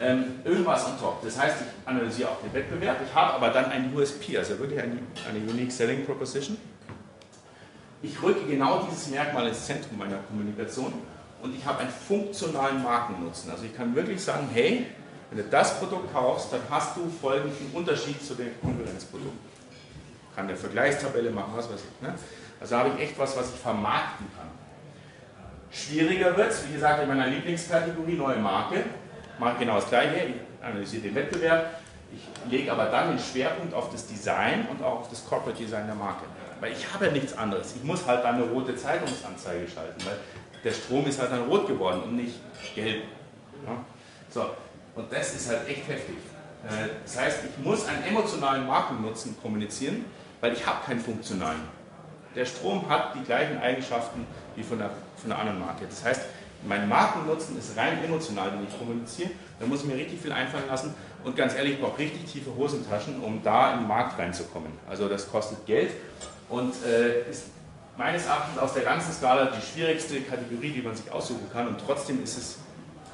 ähm, irgendwas on top. Das heißt, ich analysiere auch den Wettbewerb, ich habe aber dann ein USP, also wirklich eine, eine Unique Selling Proposition. Ich rücke genau dieses Merkmal ins Zentrum meiner Kommunikation und ich habe einen funktionalen Markennutzen. Also ich kann wirklich sagen, hey, wenn du das Produkt kaufst, dann hast du folgenden Unterschied zu dem Konkurrenzprodukt. Ich kann eine Vergleichstabelle machen, was weiß ich. Ne? Also habe ich echt was, was ich vermarkten kann. Schwieriger wird es, wie gesagt, in meiner Lieblingskategorie neue Marke. Mache genau das gleiche, ich analysiere den Wettbewerb, ich lege aber dann den Schwerpunkt auf das Design und auch auf das Corporate Design der Marke. Weil ich habe ja nichts anderes. Ich muss halt dann eine rote Zeitungsanzeige schalten, weil der Strom ist halt dann rot geworden und nicht gelb. Ja? So, und das ist halt echt heftig. Äh, das heißt, ich muss einen emotionalen Markennutzen kommunizieren, weil ich habe keinen funktionalen. Der Strom hat die gleichen Eigenschaften wie von der, von der anderen Marke. Das heißt, mein Markennutzen ist rein emotional, den ich kommuniziere. Da muss ich mir richtig viel einfallen lassen. Und ganz ehrlich, ich brauche richtig tiefe Hosentaschen, um da in den Markt reinzukommen. Also das kostet Geld und äh, ist meines Erachtens aus der ganzen Skala die schwierigste Kategorie, die man sich aussuchen kann. Und trotzdem ist es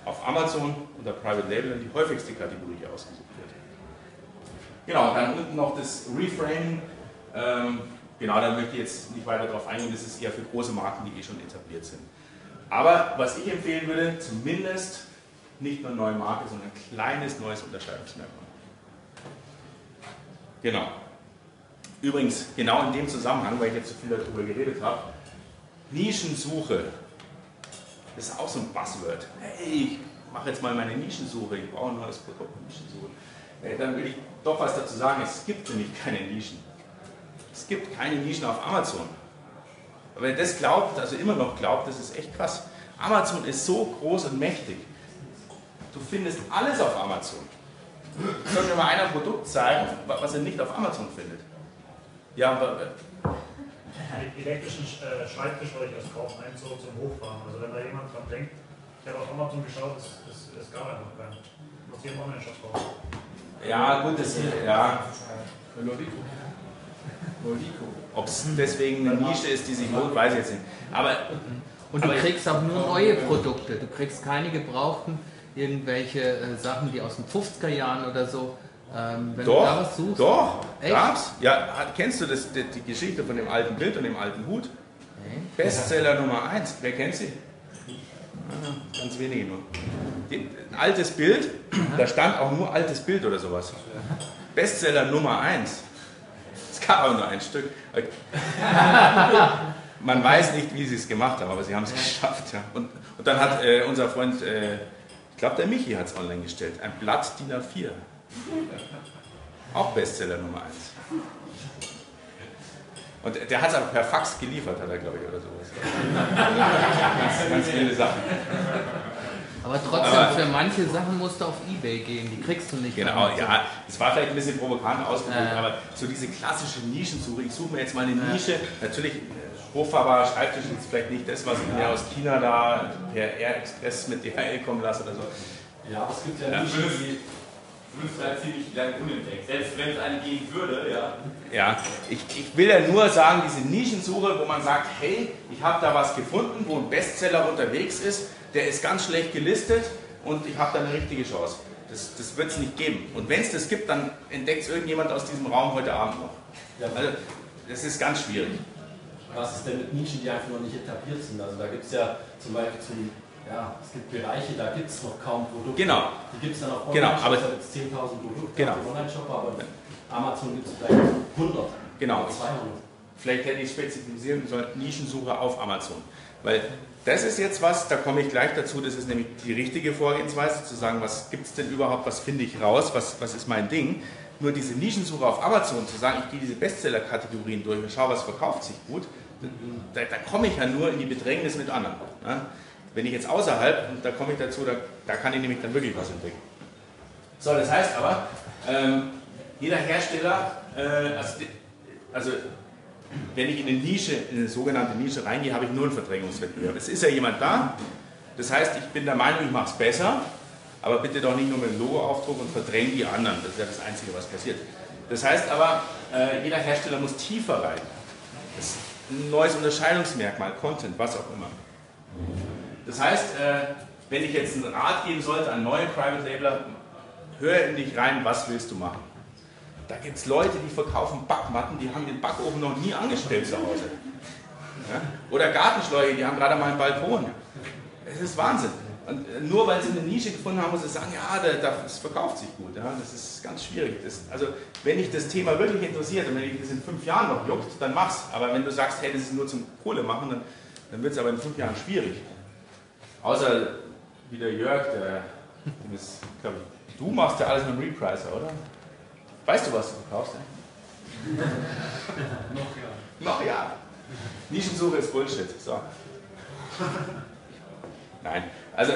auf Amazon unter Private Label die häufigste Kategorie, die ausgesucht wird. Genau, dann unten noch das Reframing. Ähm, genau, da möchte ich jetzt nicht weiter darauf eingehen, das ist eher für große Marken, die eh schon etabliert sind. Aber was ich empfehlen würde, zumindest nicht nur neue Marke, sondern ein kleines neues Unterscheidungsmerkmal. Genau. Übrigens, genau in dem Zusammenhang, weil ich jetzt so viel darüber geredet habe, Nischensuche, das ist auch so ein Buzzword. Hey, ich mache jetzt mal meine Nischensuche, ich brauche ein neues Produkt, Nischensuche. Hey, dann will ich doch was dazu sagen, es gibt nämlich keine Nischen. Es gibt keine Nischen auf Amazon. Aber wer das glaubt, also immer noch glaubt, das ist echt krass. Amazon ist so groß und mächtig. Du findest alles auf Amazon. Soll mir mal einer ein Produkt zeigen, was er nicht auf Amazon findet? Ja, aber. Den elektrischen äh, Schreibtisch wollte ich erst kaufen, einen so zum Hochfahren. Also wenn da jemand dran denkt, ich habe auf Amazon geschaut, es, es, es gab einfach keinen. Muss hier im Online-Shop kaufen. Ja, gut, das ja. Lodico. Lodico. Ob es deswegen eine Nische ist, die sich lohnt, weiß ich jetzt nicht. Aber, und du kriegst auch nur neue Produkte. Du kriegst keine gebrauchten, irgendwelche äh, Sachen, die aus den 50er Jahren oder so. Ähm, wenn doch, du da was suchst. Doch, Echt? gab's. Ja, kennst du das, die, die, Geschichte von dem alten Bild und dem alten Hut? Okay. Bestseller Nummer 1. Wer kennt sie? Ah, ganz wenige nur. ein altes Bild, Aha. da stand auch nur altes Bild oder sowas. Bestseller Nummer 1. Es gab aber nur ein Stück. Man weiß nicht, wie sie es gemacht haben, aber sie haben es geschafft. Ja. Und, und, dann hat äh, unser Freund, äh, ich glaube der Michi hat es online gestellt, ein Blatt DIN A4. Auch Bestseller Nummer 1. Und der hat es aber per Fax geliefert, hat er, glaube ich, oder sowas. ganz, ganz viele Sachen. Aber trotzdem, aber, für manche Sachen musst du auf Ebay gehen, die kriegst du nicht. Genau, ja, das war vielleicht ein bisschen provokant ausgedrückt, äh. aber so diese klassische Nischensuche, ich suche mir jetzt mal eine Nische, natürlich hochfahrbarer Schreibtisch ist vielleicht nicht das, was ich mir aus China da per Air Express mit DHL kommen lasse oder so. Ja, aber es gibt ja, ja. Nischen, die fünf, drei ziemlich lange unentdeckt. Selbst wenn es eine geben würde, ja. Ja, ich, ich will ja nur sagen, diese Nischensuche, wo man sagt, hey, ich habe da was gefunden, wo ein Bestseller unterwegs ist, der ist ganz schlecht gelistet und ich habe da eine richtige Chance. Das, das wird es nicht geben. Und wenn es das gibt, dann entdeckt es irgendjemand aus diesem Raum heute Abend noch. Ja. Also, das ist ganz schwierig. Was ist denn mit Nischen, die einfach noch nicht etabliert sind? Also da gibt es ja zum Beispiel zum, ja, es gibt Bereiche, da gibt es noch kaum Produkte. Genau. Die gibt es dann auf Online-Shop, genau, da gibt es 10.000 Produkte genau. auf Online-Shop, aber Amazon gibt es vielleicht 100. Genau. 200. Vielleicht hätte ich spezifizieren sollen, Nischensuche auf Amazon. Weil das ist jetzt was, da komme ich gleich dazu, das ist nämlich die richtige Vorgehensweise, zu sagen, was gibt es denn überhaupt, was finde ich raus, was, was ist mein Ding. Nur diese Nischensuche auf Amazon, zu sagen, ich gehe diese Bestseller-Kategorien durch und schaue, was verkauft sich gut, da, da, komme ich ja nur in die Bedrängnis mit anderen. Ne? Wenn ich jetzt außerhalb, und da komme ich dazu, da, da kann ich nämlich dann wirklich was entdecken. So, das heißt aber, ähm, jeder Hersteller, äh, also, also wenn ich in eine Nische, in eine sogenannte Nische reingehe, habe ich nur einen Verdrängungswettbewerb. Es ist ja jemand da, das heißt, ich bin der Meinung, ich mache es besser, aber bitte doch nicht nur mit dem Logoaufdruck und verdränge die anderen. Das ist ja das Einzige, was passiert. Das heißt aber, äh, jeder Hersteller muss tiefer rein. Das ist ein neues Unterscheidungsmerkmal, Content, was auch immer. Das heißt, äh, wenn ich jetzt einen Rat geben sollte an neue Private Labeler, hör in dich rein, was willst du machen? Da gibt es Leute, die verkaufen Backmatten, die haben den Backofen noch nie angestellt zu Hause. Ja? Oder Gartenschläuche, die haben gerade mal einen Balkon. Es ist Wahnsinn. Und äh, nur weil sie eine Nische gefunden haben, muss ich sagen, ja, das verkauft sich gut. Ja? Das ist ganz schwierig. Das, also, wenn dich das Thema wirklich interessiert und wenn dich das in fünf Jahren noch juckt, dann mach's. Aber wenn du sagst, hey, das ist nur zum Kohle machen, dann, dann wird es aber in fünf Jahren schwierig. Außer wie der Jörg, der, ist, glaube ich, du machst ja alles mit dem Repricer, oder? Weißt du, was du verkaufst? Ey? Noch ja. Noch ja. Nischensuche ist Bullshit. So. Nein, also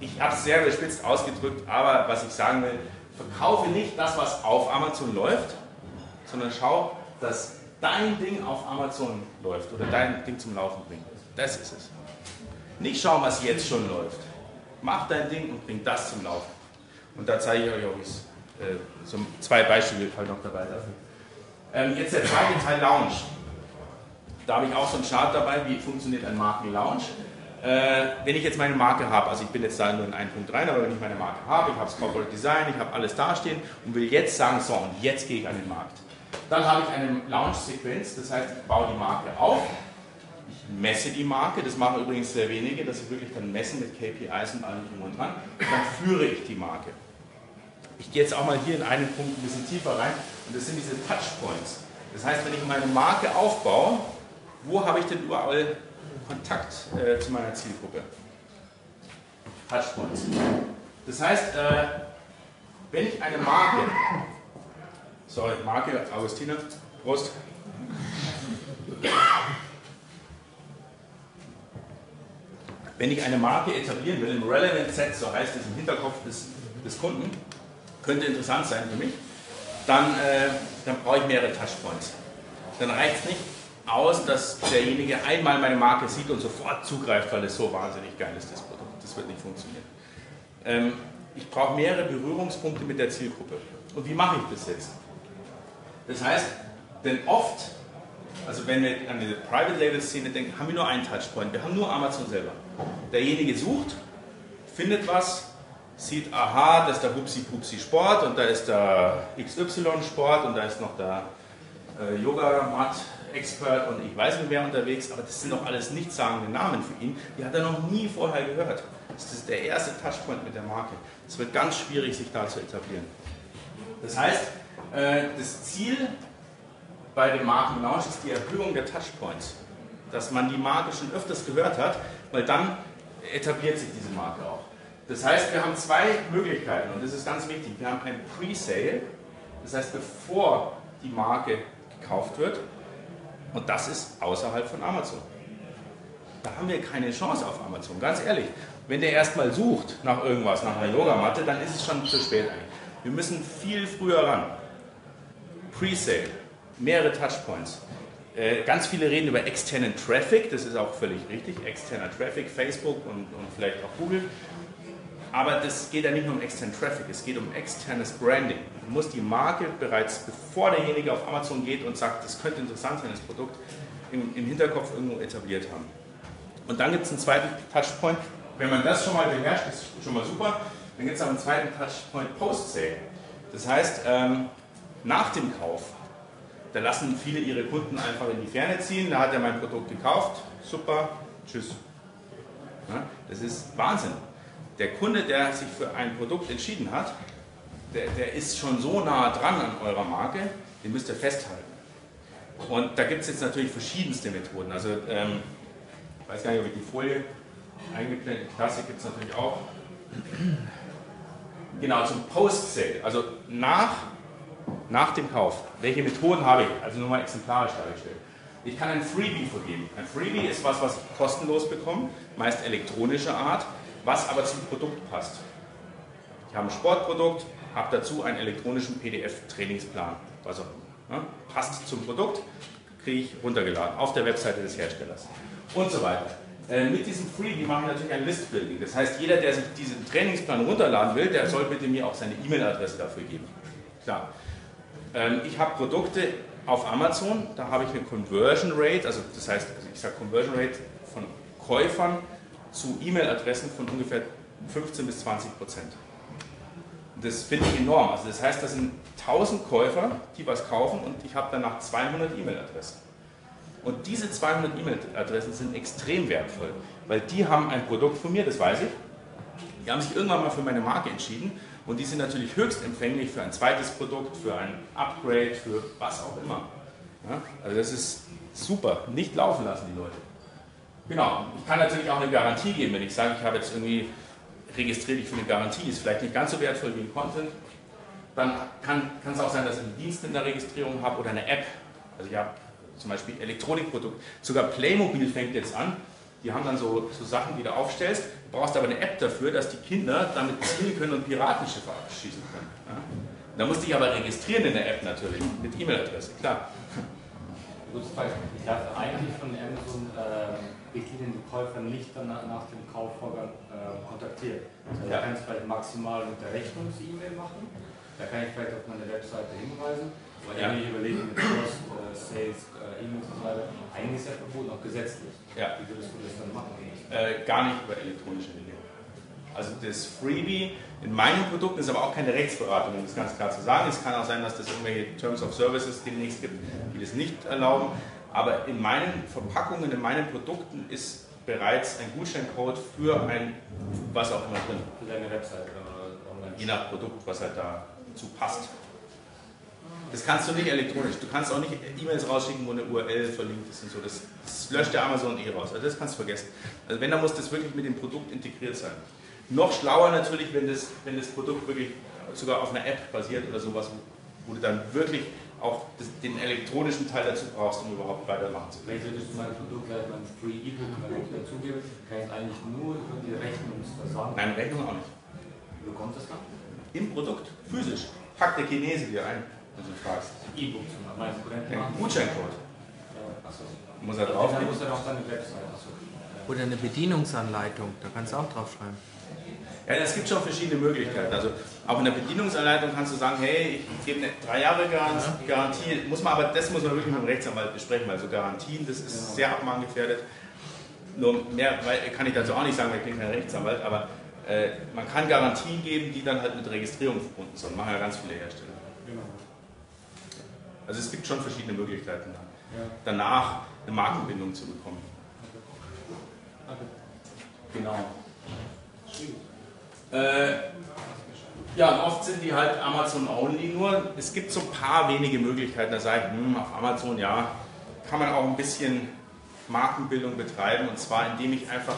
ich habe es sehr überspitzt ausgedrückt, aber was ich sagen will, verkaufe nicht das, was auf Amazon läuft, sondern schau, dass dein Ding auf Amazon läuft oder dein Ding zum Laufen bringt. Das ist es. Nicht schauen, was jetzt schon läuft. Mach dein Ding und bring das zum Laufen. Und da zeige ich euch auch, äh, so zwei Beispiele halt noch dabei dafür. Ähm, jetzt der zweite Teil Lounge. Da habe ich auch so einen Chart dabei, wie funktioniert ein Marken-Lounge. Äh, wenn ich jetzt meine Marke habe, also ich bin jetzt da nur in 1.3, aber wenn ich meine Marke habe, ich habe das Corporate Design, ich habe alles dastehen und will jetzt sagen, so und jetzt gehe ich an den Markt. Dann habe ich eine Launch-Sequenz, das heißt, ich baue die Marke auf, messe die Marke, das machen übrigens sehr wenige, dass sie wirklich dann messen mit KPIs und allem drum und dran, und dann führe ich die Marke. Ich gehe jetzt auch mal hier in einen Punkt ein bisschen tiefer rein und das sind diese Touchpoints. Das heißt, wenn ich meine Marke aufbaue, wo habe ich denn überall Kontakt äh, zu meiner Zielgruppe? Touchpoints. Das heißt, äh, wenn ich eine Marke, sorry, Marke, Augustine, Prost. Wenn ich eine Marke etablieren will, im Relevant Set, so heißt es im Hinterkopf des, des Kunden, könnte interessant sein für mich, dann, äh, dann brauche ich mehrere Touchpoints. Dann reicht es nicht aus, dass derjenige einmal meine Marke sieht und sofort zugreift, weil es so wahnsinnig geil ist, das Produkt. Das wird nicht funktionieren. Ähm, ich brauche mehrere Berührungspunkte mit der Zielgruppe. Und wie mache ich das jetzt? Das heißt, denn oft, also wenn wir an diese Private Label Szene denken, haben wir nur einen Touchpoint. Wir haben nur Amazon selber. Derjenige sucht, findet was, sieht, aha, das ist der Hupsi Pupsi Sport und da ist der XY Sport und da ist noch der äh, Yoga Mat Expert und ich weiß nicht wer unterwegs, aber das sind doch alles nichtssagende Namen für ihn. Die hat er noch nie vorher gehört. Das ist der erste Touchpoint mit der Marke. Es wird ganz schwierig, sich da zu etablieren. Das heißt, äh, das Ziel bei dem Markenlaunch ist die Erhöhung der Touchpoints. Dass man die Marke schon öfters gehört hat, weil dann etabliert sich diese Marke auch. Das heißt, wir haben zwei Möglichkeiten und das ist ganz wichtig. Wir haben ein Pre-Sale, das heißt, bevor die Marke gekauft wird, und das ist außerhalb von Amazon. Da haben wir keine Chance auf Amazon, ganz ehrlich. Wenn der erstmal sucht nach irgendwas, nach einer Yogamatte, dann ist es schon zu spät eigentlich. Wir müssen viel früher ran. Pre-Sale, mehrere Touchpoints. Äh, ganz viele reden über externen Traffic, das ist auch völlig richtig. Externer Traffic, Facebook und, und vielleicht auch Google. Aber das geht ja nicht nur um externen Traffic, es geht um externes Branding. Du musst die Marke bereits, bevor derjenige auf Amazon geht und sagt, das könnte interessant sein, das Produkt, im, im Hinterkopf irgendwo etabliert haben. Und dann gibt es einen zweiten Touchpoint. Wenn man das schon mal beherrscht, ist schon mal super. Dann gibt es aber einen zweiten Touchpoint Post-Sale. Das heißt, ähm, nach dem Kauf, da lassen viele ihre Kunden einfach in die Ferne ziehen. Da hat er mein Produkt gekauft, super, tschüss. Ja, das ist Wahnsinn der Kunde, der sich für ein Produkt entschieden hat, der, der ist schon so nah dran an eurer Marke, den müsst ihr festhalten. Und da gibt es jetzt natürlich verschiedenste Methoden. Also, ähm, ich weiß gar nicht, ob ich die Folie eingeblendet Klassik gibt es natürlich auch. Genau, zum Post-Sale, also nach, nach dem Kauf. Welche Methoden habe ich? Also nur mal exemplarisch dargestellt. Ich kann ein Freebie vergeben. Ein Freebie ist was, was ich kostenlos bekomme, meist elektronischer Art was aber zum Produkt passt. Ich habe ein Sportprodukt, habe dazu einen elektronischen PDF-Trainingsplan, was auch immer. Ne? Passt zum Produkt, kriege ich runtergeladen auf der Webseite des Herstellers und so weiter. Äh, mit diesem Freebie mache ich natürlich ein List-Building. Das heißt, jeder, der sich diesen Trainingsplan runterladen will, der soll bitte mir auch seine E-Mail-Adresse dafür geben. Klar. Ähm, ich habe Produkte auf Amazon, da habe ich eine Conversion Rate, also das heißt, also ich sage Conversion Rate von Käufern zu E-Mail-Adressen von ungefähr 15 bis 20 Prozent. Das finde ich enorm. Also das heißt, das sind 1000 Käufer, die was kaufen und ich habe danach 200 E-Mail-Adressen. Und diese 200 E-Mail-Adressen sind extrem wertvoll, weil die haben ein Produkt von mir, das weiß ich. Die haben sich irgendwann mal für meine Marke entschieden und die sind natürlich höchst empfänglich für ein zweites Produkt, für ein Upgrade, für was auch immer. Ja? Also das ist super. Nicht laufen lassen, die Leute. Genau. Ich kann natürlich auch eine Garantie geben, wenn ich sage, ich habe jetzt irgendwie registriert dich für eine Garantie, ist vielleicht nicht ganz so wertvoll wie ein Content. Dann kann, kann es auch sein, dass ich einen Dienst in der Registrierung habe oder eine App. Also ich habe zum Beispiel Elektronikprodukt. Sogar Playmobil fängt jetzt an. Die haben dann so, so Sachen, die du aufstellst. Brauchst aber eine App dafür, dass die Kinder damit zielen können und Piratenschiffe abschießen können. Ja? Da musst du dich aber registrieren in der App natürlich, mit E-Mail-Adresse, klar. Ich darf eigentlich von Amazon äh, bedienen die Käufer nicht danach, nach dem Kaufvorgang äh, kontaktieren. Also Ja. Da kann ich vielleicht maximal mit der Rechnungs-E-Mail machen. Da kann ich vielleicht auf meine Webseite hinweisen. Aber Ja. wenn ich überlege mit Post, äh, Sales, äh, E-Mails und so weiter, eigentlich ist ja verboten, auch gesetzlich. Ja. Wie würdest du das dann machen? Äh, gar nicht über elektronische Dinge. Also das Freebie in meinem Produkt ist aber auch keine Rechtsberatung, um das ganz klar zu sagen. Es kann auch sein, dass das irgendwelche Terms of Services demnächst gibt, die das nicht erlauben. Aber in meinen Verpackungen, in meinen Produkten ist bereits ein Gutscheincode für ein was auch immer drin. Für deine Webseite oder online? Je nach Produkt, was halt dazu passt. Das kannst du nicht elektronisch. Du kannst auch nicht E-Mails rausschicken, wo eine URL verlinkt ist und so. Das, das löscht der Amazon eh raus. Also das kannst du vergessen. Also wenn, dann muss das wirklich mit dem Produkt integriert sein. Noch schlauer natürlich, wenn das, wenn das Produkt wirklich sogar auf einer App basiert oder sowas, wo, wo du dann wirklich auch das, den elektronischen Teil dazu brauchst, um überhaupt weitermachen zu Wenn können. ich jetzt mein Produkt, gleich mein Free E-Book dazugebe, kann ich es eigentlich nur über die Rechnungsversand. Nein, Rechnung auch nicht. Wie bekommt das dann? Im Produkt, physisch. Packt der Chinese dir ein, wenn du fragst. E-Book zum Beispiel. Machen. Gutscheincode. Ja, achso. Muss er Dann draufklicken. muss er auf seine Webseite. Achso. Oder eine Bedienungsanleitung, da kannst du auch drauf schreiben. Ja, es gibt schon verschiedene Möglichkeiten. Also auch in der Bedienungsanleitung kannst du sagen, hey, ich gebe eine drei Jahre Garantie, Garantie. Muss man aber, das muss man wirklich mit dem Rechtsanwalt besprechen, weil so Garantien, das ist sehr abmahngefährdet. Nur mehr weil, kann ich dazu auch nicht sagen, weil ich bin kein Rechtsanwalt, aber äh, man kann Garantien geben, die dann halt mit Registrierung verbunden sind. Machen ja ganz viele Hersteller. Also es gibt schon verschiedene Möglichkeiten, danach eine Markenbindung zu bekommen. Genau. Äh, ja, und oft sind die halt Amazon-only nur. Es gibt so ein paar wenige Möglichkeiten, da sage ich, hm, auf Amazon, ja, kann man auch ein bisschen Markenbildung betreiben. Und zwar, indem ich einfach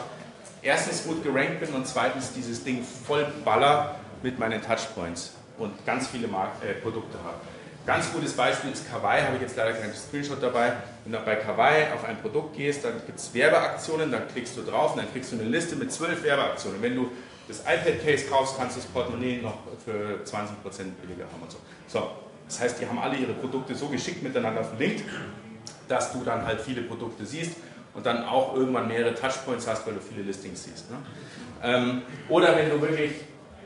erstens gut gerankt bin und zweitens dieses Ding voll baller mit meinen Touchpoints und ganz viele Mark äh, Produkte habe. Ganz gutes Beispiel ist Kawaii, habe ich jetzt leider keinen Screenshot dabei. Wenn du bei Kawaii auf ein Produkt gehst, dann gibt es Werbeaktionen, dann klickst du drauf und dann kriegst du eine Liste mit zwölf Werbeaktionen. Wenn du das iPad-Case kaufst, kannst du das Portemonnaie noch für 20% billiger haben und so. So, das heißt, die haben alle ihre Produkte so geschickt miteinander verlinkt, dass du dann halt viele Produkte siehst und dann auch irgendwann mehrere Touchpoints hast, weil du viele Listings siehst. Ne? Ähm, oder wenn du wirklich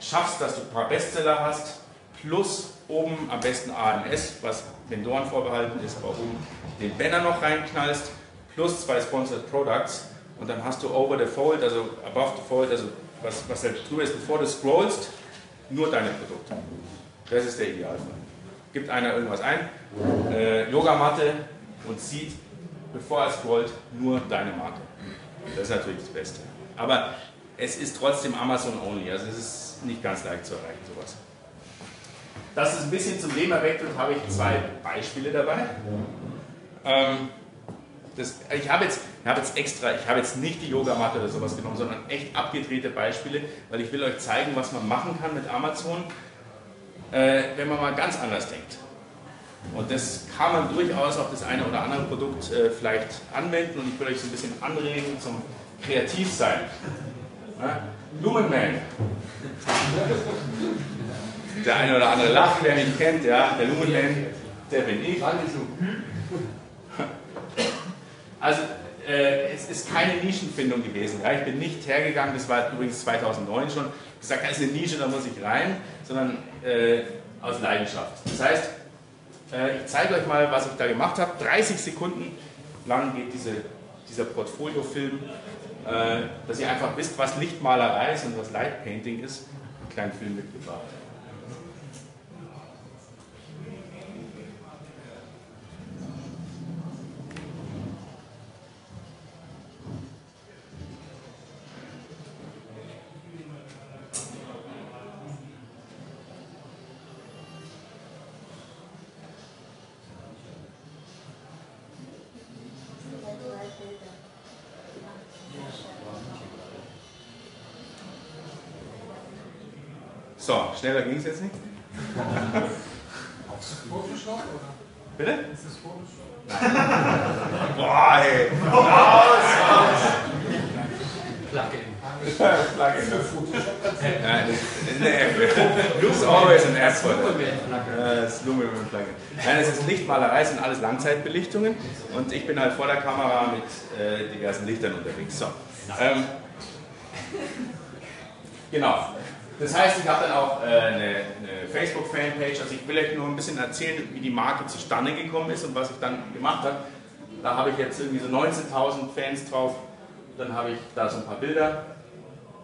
schaffst, dass du ein paar Bestseller hast, plus oben am besten AMS, was Vendoren vorbehalten ist, aber oben den Banner noch reinknallst, plus zwei Sponsored Products und dann hast du over the fold, also above the fold, also was, was halt drüber ist, bevor du scrollst, nur deine Produkte. Das ist der Idealfall. Gibt einer irgendwas ein, äh, Yogamatte und sieht, bevor er scrollt, nur deine Marke. Das ist natürlich das Beste. Aber es ist trotzdem Amazon-only, also es ist nicht ganz leicht zu erreichen, sowas. Dass es ein bisschen zum Leben erweckt wird, habe ich zwei Beispiele dabei. Ähm, das, ich habe jetzt, ich habe jetzt extra, ich habe jetzt nicht die Yogamatte oder sowas genommen, sondern echt abgedrehte Beispiele, weil ich will euch zeigen, was man machen kann mit Amazon, äh, wenn man mal ganz anders denkt. Und das kann man durchaus auf das eine oder andere Produkt äh, vielleicht anwenden und ich will euch so ein bisschen anregen zum Kreativsein. Ja? Lumenman. Der eine oder andere lacht, wer mich kennt, ja, der Lumenman, der bin ich. Also, äh, es ist keine Nischenfindung gewesen. Ja? Ich bin nicht hergegangen, das war übrigens 2009 schon, gesagt, da ist eine Nische, da muss ich rein, sondern äh, aus Leidenschaft. Das heißt, äh, ich zeige euch mal, was ich da gemacht habe. 30 Sekunden lang geht diese dieser Portfoliofilm, äh, dass ihr einfach wisst, was Lichtmalerei ist und was Light Painting ist, einen kleinen Film mitgebracht. So, schneller ging es jetzt nicht. Photoshop oder? Bitte? Ist das Photoshop? Boah, ey. Raus, raus. Plugin. Plugin. Nee, Looks always an effort. Ja, Das ist Lumen Plugin. Nein, es ist Lichtmalerei, es sind alles Langzeitbelichtungen und ich bin halt vor der Kamera mit äh, diversen Lichtern unterwegs. So. Ähm, genau. Das heißt, ich habe dann auch äh, eine, eine Facebook-Fanpage. Also ich will euch nur ein bisschen erzählen, wie die Marke zustande gekommen ist und was ich dann gemacht habe. Da habe ich jetzt irgendwie so 19.000 Fans drauf. Dann habe ich da so ein paar Bilder.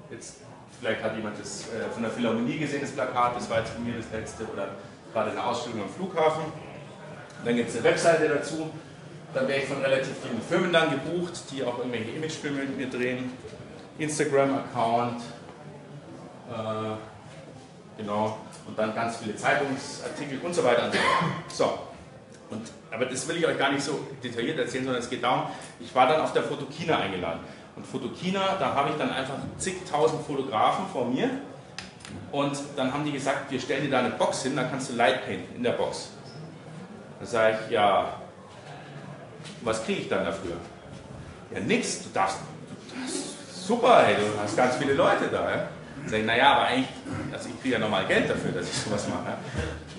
Jetzt vielleicht hat jemand das äh, von der Philharmonie gesehen, das Plakat. Das war jetzt von mir das letzte oder gerade eine Ausstellung am Flughafen. Dann gibt es eine Webseite dazu. Dann werde ich von relativ vielen Firmen dann gebucht, die auch irgendwelche Imagefilme mit mir drehen. Instagram-Account, genau, und dann ganz viele Zeitungsartikel und so weiter so und, aber das will ich euch gar nicht so detailliert erzählen, sondern es geht darum, ich war dann auf der Fotokina eingeladen. Und Fotokina, da habe ich dann einfach zigtausend Fotografen vor mir und dann haben die gesagt, wir stellen dir da eine Box hin, dann kannst du Light painten in der Box. Da sage ich, ja, was kriege ich dann dafür? Ja, nix, du darfst, du darfst super, hey, du hast ganz viele Leute da. Ja? Dann sage ich, naja, aber eigentlich, also ich kriege ja normal Geld dafür, dass ich sowas mache.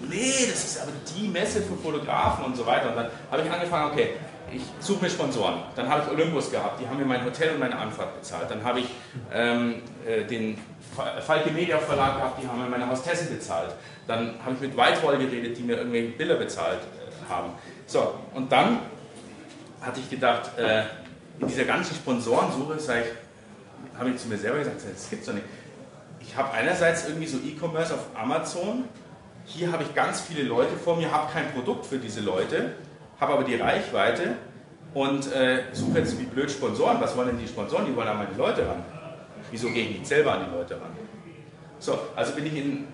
Nee, das ist aber die Messe für Fotografen und so weiter. Und dann habe ich angefangen, okay, ich suche mir Sponsoren. Dann habe ich Olympus gehabt, die haben mir mein Hotel und meine Anfahrt bezahlt. Dann habe ich ähm, äh, den Fa- Falke Media Verlag gehabt, die haben mir meine Hostessen bezahlt. Dann habe ich mit Whitewall geredet, die mir irgendwelche Bilder bezahlt äh, haben. So, und dann hatte ich gedacht, äh, in dieser ganzen Sponsorensuche habe ich zu mir selber gesagt, das gibt's doch nicht. Ich habe einerseits irgendwie so E-Commerce auf Amazon, hier habe ich ganz viele Leute vor mir, habe kein Produkt für diese Leute, habe aber die Reichweite und äh, suche jetzt wie blöd Sponsoren. Was wollen denn die Sponsoren? Die wollen an meine Leute ran. Wieso gehe ich nicht selber an die Leute ran? So, also bin ich in,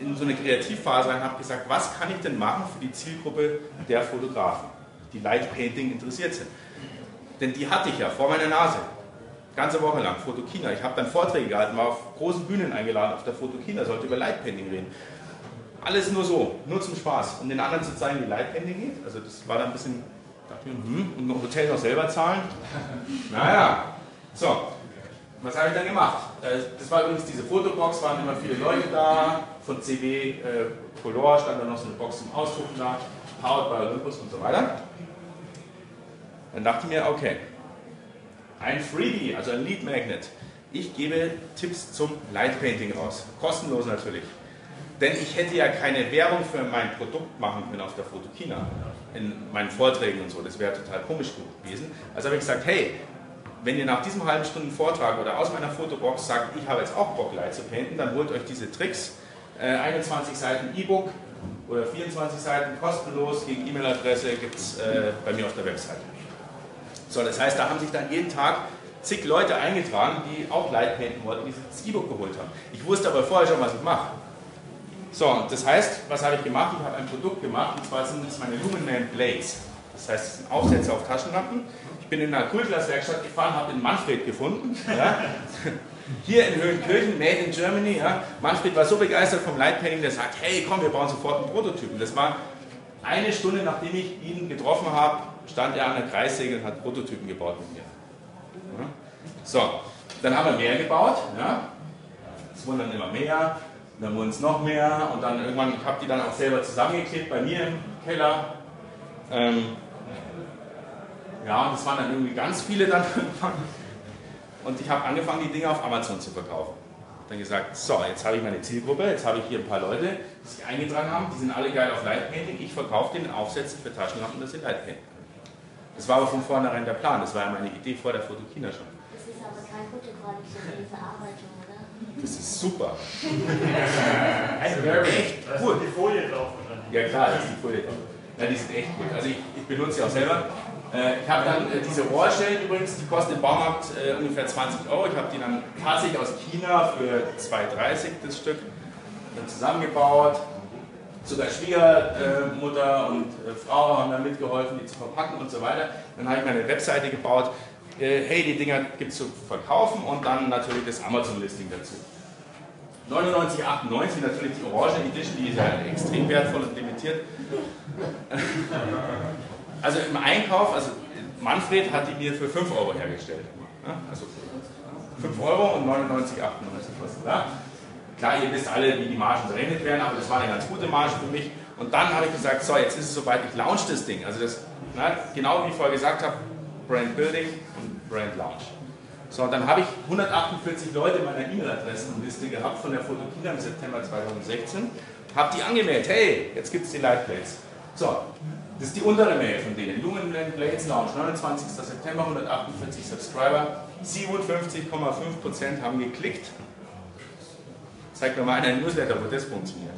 in so eine Kreativphase und habe gesagt, was kann ich denn machen für die Zielgruppe der Fotografen, die Light Painting interessiert sind. Denn die hatte ich ja vor meiner Nase. Ganze Woche lang, Fotokina. Ich habe dann Vorträge gehalten, war auf großen Bühnen eingeladen auf der Fotokina, sollte über Light Painting reden. Alles nur so, nur zum Spaß. Um den anderen zu zeigen, wie Light Painting geht. Also das war dann ein bisschen, dachte ich, hm, und ein Hotel noch selber zahlen. Naja, so. Was habe ich dann gemacht? Äh, Das war übrigens diese Fotobox, waren immer viele Leute da. Von CW äh, Color stand da noch so eine Box zum Ausdrucken da. Powered by Olympus und so weiter. Dann dachte ich mir, okay, ein Freebie, also ein Lead Magnet. Ich gebe Tipps zum Light Painting raus. Kostenlos natürlich. Denn ich hätte ja keine Werbung für mein Produkt machen können auf der Fotokina. In meinen Vorträgen und so. Das wäre total komisch gewesen. Also habe ich gesagt, hey, wenn ihr nach diesem halben Stunden Vortrag oder aus meiner Fotobox sagt, ich habe jetzt auch Bock, Light zu painten, dann holt euch diese Tricks. Äh, 21 Seiten E-Book oder 24 Seiten kostenlos gegen E-Mail-Adresse gibt es äh, bei mir auf der Webseite. So, das heißt, da haben sich dann jeden Tag zig Leute eingetragen, die auch Light wollten, die sich das E-Book geholt haben. Ich wusste aber vorher schon, was ich mache. So, das heißt, was habe ich gemacht? Ich habe ein Produkt gemacht, und zwar sind das meine Lumenman Blades. Das heißt, es sind Aufsätze auf Taschenlampen. Ich bin in einer Kultglaswerkstatt gefahren, habe den Manfred gefunden. Ja. Hier in Höhenkirchen, made in Germany. Ja. Manfred war so begeistert vom Light Painting, der sagt, hey komm, wir bauen sofort einen Prototypen. Das war eine Stunde, nachdem ich ihn getroffen habe, stand er an der Kreissäge und hat Prototypen gebaut mit mir. So, dann haben wir mehr gebaut. Ja. Es wurden dann immer mehr, dann wurden es noch mehr und dann irgendwann, ich habe die dann auch selber zusammengeklebt bei mir im Keller. Ähm, ja, und es waren dann irgendwie ganz viele dann irgendwann. Und ich habe angefangen, die Dinge auf Amazon zu verkaufen. Dann gesagt, so, jetzt habe ich meine Zielgruppe, jetzt habe ich hier ein paar Leute, die sich eingetragen haben, die sind alle geil auf Light Painting. Ich verkaufe denen Aufsätze für Taschenlampen, dass sie Light Painting können. Das war aber von vornherein der Plan, das war ja meine Idee vor der Fotokina schon. Das ist aber kein Fotoqualität für die Verarbeitung, oder? Das ist super. Echt? Da ist Gut. die Folie drauf wahrscheinlich. Ja klar, das ist die Folie. Ja, die sind echt gut. Also ich, ich benutze sie auch selber. Äh, ich habe dann äh, diese Rohrstellen übrigens, die kosten im Baumarkt äh, ungefähr 20 Euro. Ich habe die dann tatsächlich aus China für 2,30 das Stück dann zusammengebaut. Sogar Schwiegermutter und äh, Frau haben da mitgeholfen, die zu verpacken und so weiter. Dann habe ich meine Webseite gebaut. Äh, hey, die Dinger gibt es zu verkaufen und dann natürlich das Amazon-Listing dazu. 99,98 natürlich die Orange Edition, die ist ja extrem wertvoll und limitiert. Also im Einkauf, also Manfred hat die mir für 5 Euro hergestellt. Also 5 Euro und 99,98 kostet. Ja. Klar, ihr wisst alle, wie die Margen berechnet werden, aber das war eine ganz gute Marge für mich. Und dann habe ich gesagt, so, jetzt ist es soweit, ich launch das Ding. Also das, na, genau wie ich vorher gesagt habe, Brand Building und Brand Launch. So, und dann habe ich 148 Leute in meiner E-Mail-Adressenliste gehabt von der Fotokina im September 2016. Habe die angemeldet, hey, jetzt gibt es die Lightblades. So, das ist die untere Mail von denen. Lumenblend Blades Launch, 29. September, 148 Subscriber, 57,5% haben geklickt. Zeigt mir mal einer Newsletter, wo das funktioniert.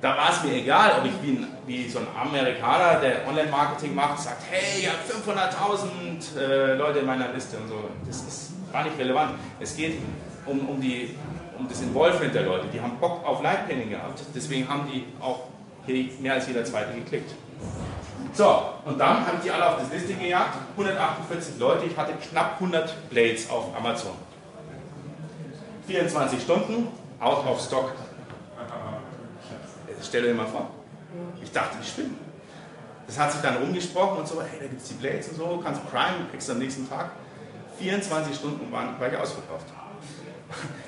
Da war es mir egal, ob ich wie, ein, wie so ein Amerikaner, der Online-Marketing macht, sagt, hey, ich habe 500.000 äh, Leute in meiner Liste und so. Das ist, war nicht relevant. Es geht um, um, die, um das Involvement der Leute. Die haben Bock auf Lightpainting gehabt. Deswegen haben die auch hier mehr als jeder Zweite geklickt. So, und dann haben die alle auf das Listing gejagt. 148 Leute, ich hatte knapp 100 Blades auf Amazon. 24 Stunden, out of stock. Stell dir mal vor. Ich dachte, ich spinne. Das hat sich dann rumgesprochen und so, hey, da gibt es die Blades und so, kannst Prime, kriegst du am nächsten Tag. 24 Stunden waren, war ich ausverkauft.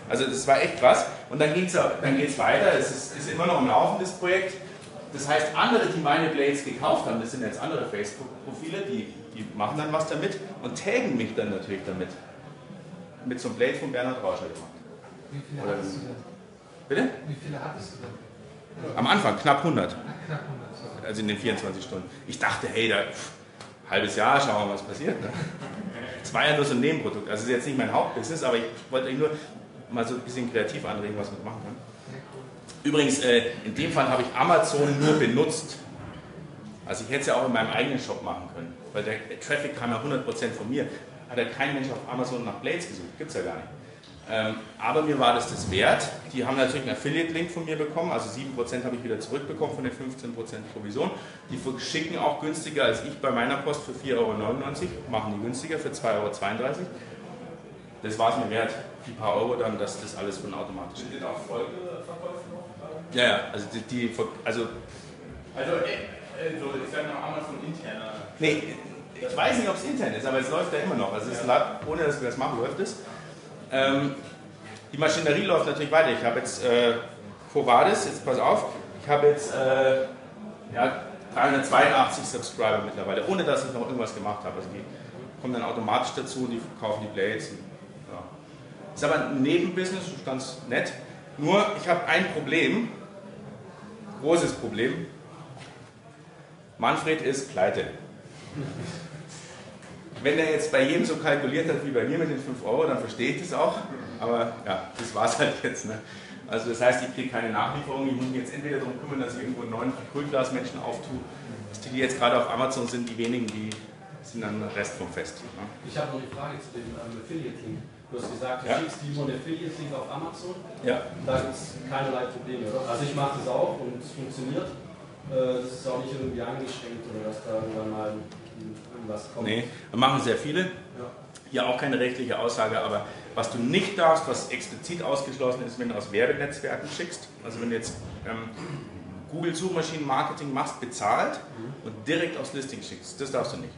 Also das war echt krass. Und dann ging es dann geht's weiter, es ist, ist immer noch ein laufendes Projekt. Das heißt, andere, die meine Blades gekauft haben, das sind jetzt andere Facebook-Profile, die, die machen dann was damit und taggen mich dann natürlich damit. Mit so einem Blade von Bernhard Rauscher gemacht. Wie viele Oder- hattest du denn? Bitte? Wie viele hattest du denn? Am Anfang knapp 100. Ach, knapp 100. so. also in den 24 Stunden. Ich dachte, hey, da pff, halbes Jahr, schauen wir mal, was passiert. Ne? Es war ja nur so ein Nebenprodukt. Also es ist jetzt nicht mein Hauptbusiness, aber ich wollte euch nur mal so ein bisschen kreativ anregen, was man machen kann. Übrigens, äh, in dem Fall habe ich Amazon nur benutzt. Also ich hätte es ja auch in meinem eigenen Shop machen können, weil der Traffic kam ja 100% von mir. Hat ja kein Mensch auf Amazon nach Blades gesucht, gibt es ja gar nicht. Ähm, aber mir war das das wert. Die haben natürlich einen Affiliate-Link von mir bekommen, also 7% habe ich wieder zurückbekommen von den 15% Provision. Die verschicken auch günstiger als ich bei meiner Post für 4,99 Euro, machen die günstiger für 2,32 Euro. Das war es mir wert, die paar Euro dann, dass das alles von automatisch Sind denn auch Folgeverkäufe noch? Ja, ja, also die, die also Also, äh, so, ich sag mal Amazon interner. Nee, ich weiß nicht, ob es intern ist, aber es läuft ja immer noch. Also es ohne dass wir das machen, läuft es. Ähm, die Maschinerie läuft natürlich weiter. Ich habe jetzt äh, Quo Vadis, jetzt pass auf, ich habe jetzt äh, ja, 382 Subscriber mittlerweile, ohne dass ich noch irgendwas gemacht habe. Also die kommen dann automatisch dazu, die kaufen die Blades. Und, ja. Ist aber ein Nebenbusiness, ganz nett. Nur, ich habe ein Problem, großes Problem. Manfred ist pleite. Wenn er jetzt bei jedem so kalkuliert hat wie bei mir mit den 5 Euro, dann verstehe ich das auch. Aber ja, das war es halt jetzt. Ne? Also das heißt, ich kriege keine Nachlieferung. Ich muss mich jetzt entweder darum kümmern, dass ich irgendwo einen neuen Acrylglasmenschen auftue. Die, die jetzt gerade auf Amazon sind, die wenigen, die sind dann Rest vom Fest. Ne? Ich habe noch eine Frage zu dem ähm, Affiliate-Link. Du hast gesagt, du Ja. schickst die einen Affiliate-Link auf Amazon. Ja. Da gibt es keinerlei Probleme, oder? Also ich mache das auch und es funktioniert. Äh, Das ist auch nicht irgendwie eingeschränkt oder dass da irgendwann mal irgendwas kommt. Nee, machen sehr viele. Ja. Hier auch keine rechtliche Aussage, aber was du nicht darfst, was explizit ausgeschlossen ist, wenn du aus Werbenetzwerken schickst, also wenn du jetzt ähm, Google Suchmaschinenmarketing machst, bezahlt und direkt aufs Listing schickst, das darfst du nicht.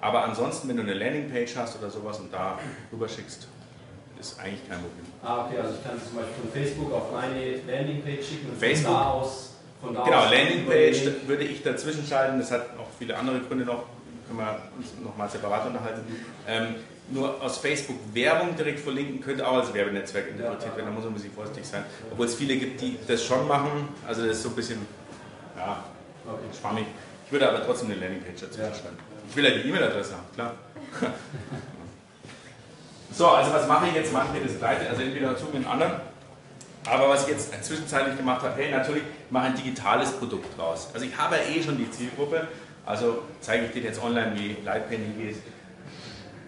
Aber ansonsten, wenn du eine Landingpage hast oder sowas und da rüber schickst, ist eigentlich kein Problem. Ah, okay, also ich kann zum Beispiel von Facebook auf meine Landingpage schicken und Facebook? von da aus. Von da Genau, Landingpage würde ich dazwischen schalten, das hat auch viele andere Gründe noch, können wir uns nochmal separat unterhalten. Ähm, nur aus Facebook Werbung direkt verlinken könnte auch als Werbenetzwerk interpretiert werden, da muss man ein bisschen vorsichtig sein. Obwohl es viele gibt, die das schon machen, also das ist so ein bisschen ja, Okay. schwammig. Ich würde aber trotzdem eine Landingpage dazu schreiben. Ich will ja die E-Mail-Adresse haben, klar. so, also was mache ich jetzt? Mache ich das gleiche, also entweder dazu mit anderen. Aber was ich jetzt zwischenzeitlich gemacht habe, hey, natürlich mache ein digitales Produkt draus. Also ich habe ja eh schon die Zielgruppe, also zeige ich dir jetzt online, wie Lightpenny geht.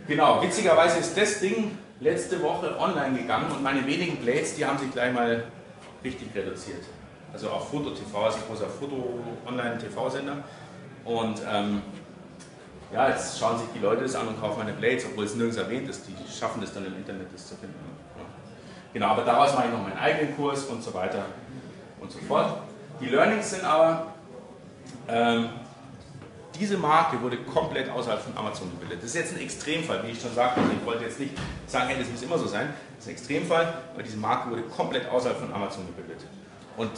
Genau, witzigerweise ist das Ding letzte Woche online gegangen und meine wenigen Blades, die haben sich gleich mal richtig reduziert. Also auf Foto TV, also ich großer Foto-Online-TV-Sender. Und ähm, ja, jetzt schauen sich die Leute das an und kaufen meine Blades, obwohl es nirgends erwähnt ist. Die schaffen es dann im Internet, das zu finden. Genau, aber daraus mache ich noch meinen eigenen Kurs und so weiter und so fort. Die Learnings sind aber, ähm, diese Marke wurde komplett außerhalb von Amazon gebildet. Das ist jetzt ein Extremfall, wie ich schon sagte. Ich wollte jetzt nicht sagen, hey, das muss immer so sein. Das ist ein Extremfall, weil diese Marke wurde komplett außerhalb von Amazon gebildet. Und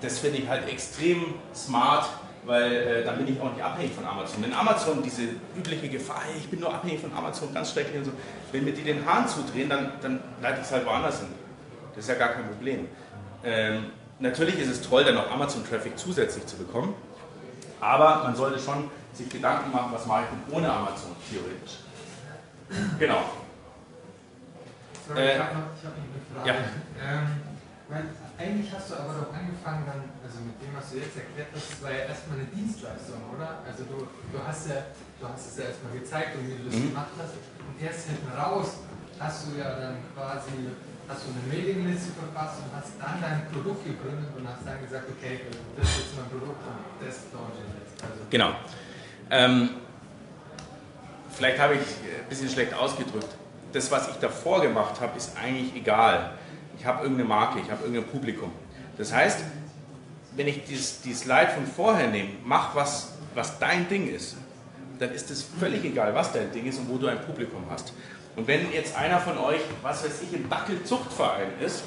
das finde ich halt extrem smart, weil äh, dann bin ich auch nicht abhängig von Amazon. Wenn Amazon diese übliche Gefahr, ich bin nur abhängig von Amazon, ganz schrecklich und so, wenn mir die den Hahn zudrehen, dann, dann leite ich es halt woanders hin. Das ist ja gar kein Problem. Ähm, natürlich ist es toll, dann noch Amazon-Traffic zusätzlich zu bekommen, aber man sollte schon sich Gedanken machen, was mache ich denn ohne Amazon, theoretisch. Genau. Sorry, Äh, ich habe noch, ich hab noch eine Frage. ja. Ähm, weil eigentlich hast du aber doch angefangen dann, also mit dem, was du jetzt erklärt hast, das war ja erstmal eine Dienstleistung, oder? Also du, du hast ja, du hast es ja erstmal gezeigt und wie du das Mhm. gemacht hast. Und erst hinten raus hast du ja dann quasi, hast du eine Mailingliste verfasst und hast dann dein Produkt gegründet und hast dann gesagt, okay, das ist jetzt mein Produkt und das launche ich jetzt. Also, Genau. Ähm, vielleicht habe ich ein bisschen schlecht ausgedrückt. Das, was ich davor gemacht habe, ist eigentlich egal. Ich habe irgendeine Marke, ich habe irgendein Publikum. Das heißt, wenn ich dieses, die Slide von vorher nehme, mach was, was dein Ding ist, dann ist es völlig egal, was dein Ding ist und wo du ein Publikum hast. Und wenn jetzt einer von euch, was weiß ich, im Dackelzuchtverein ist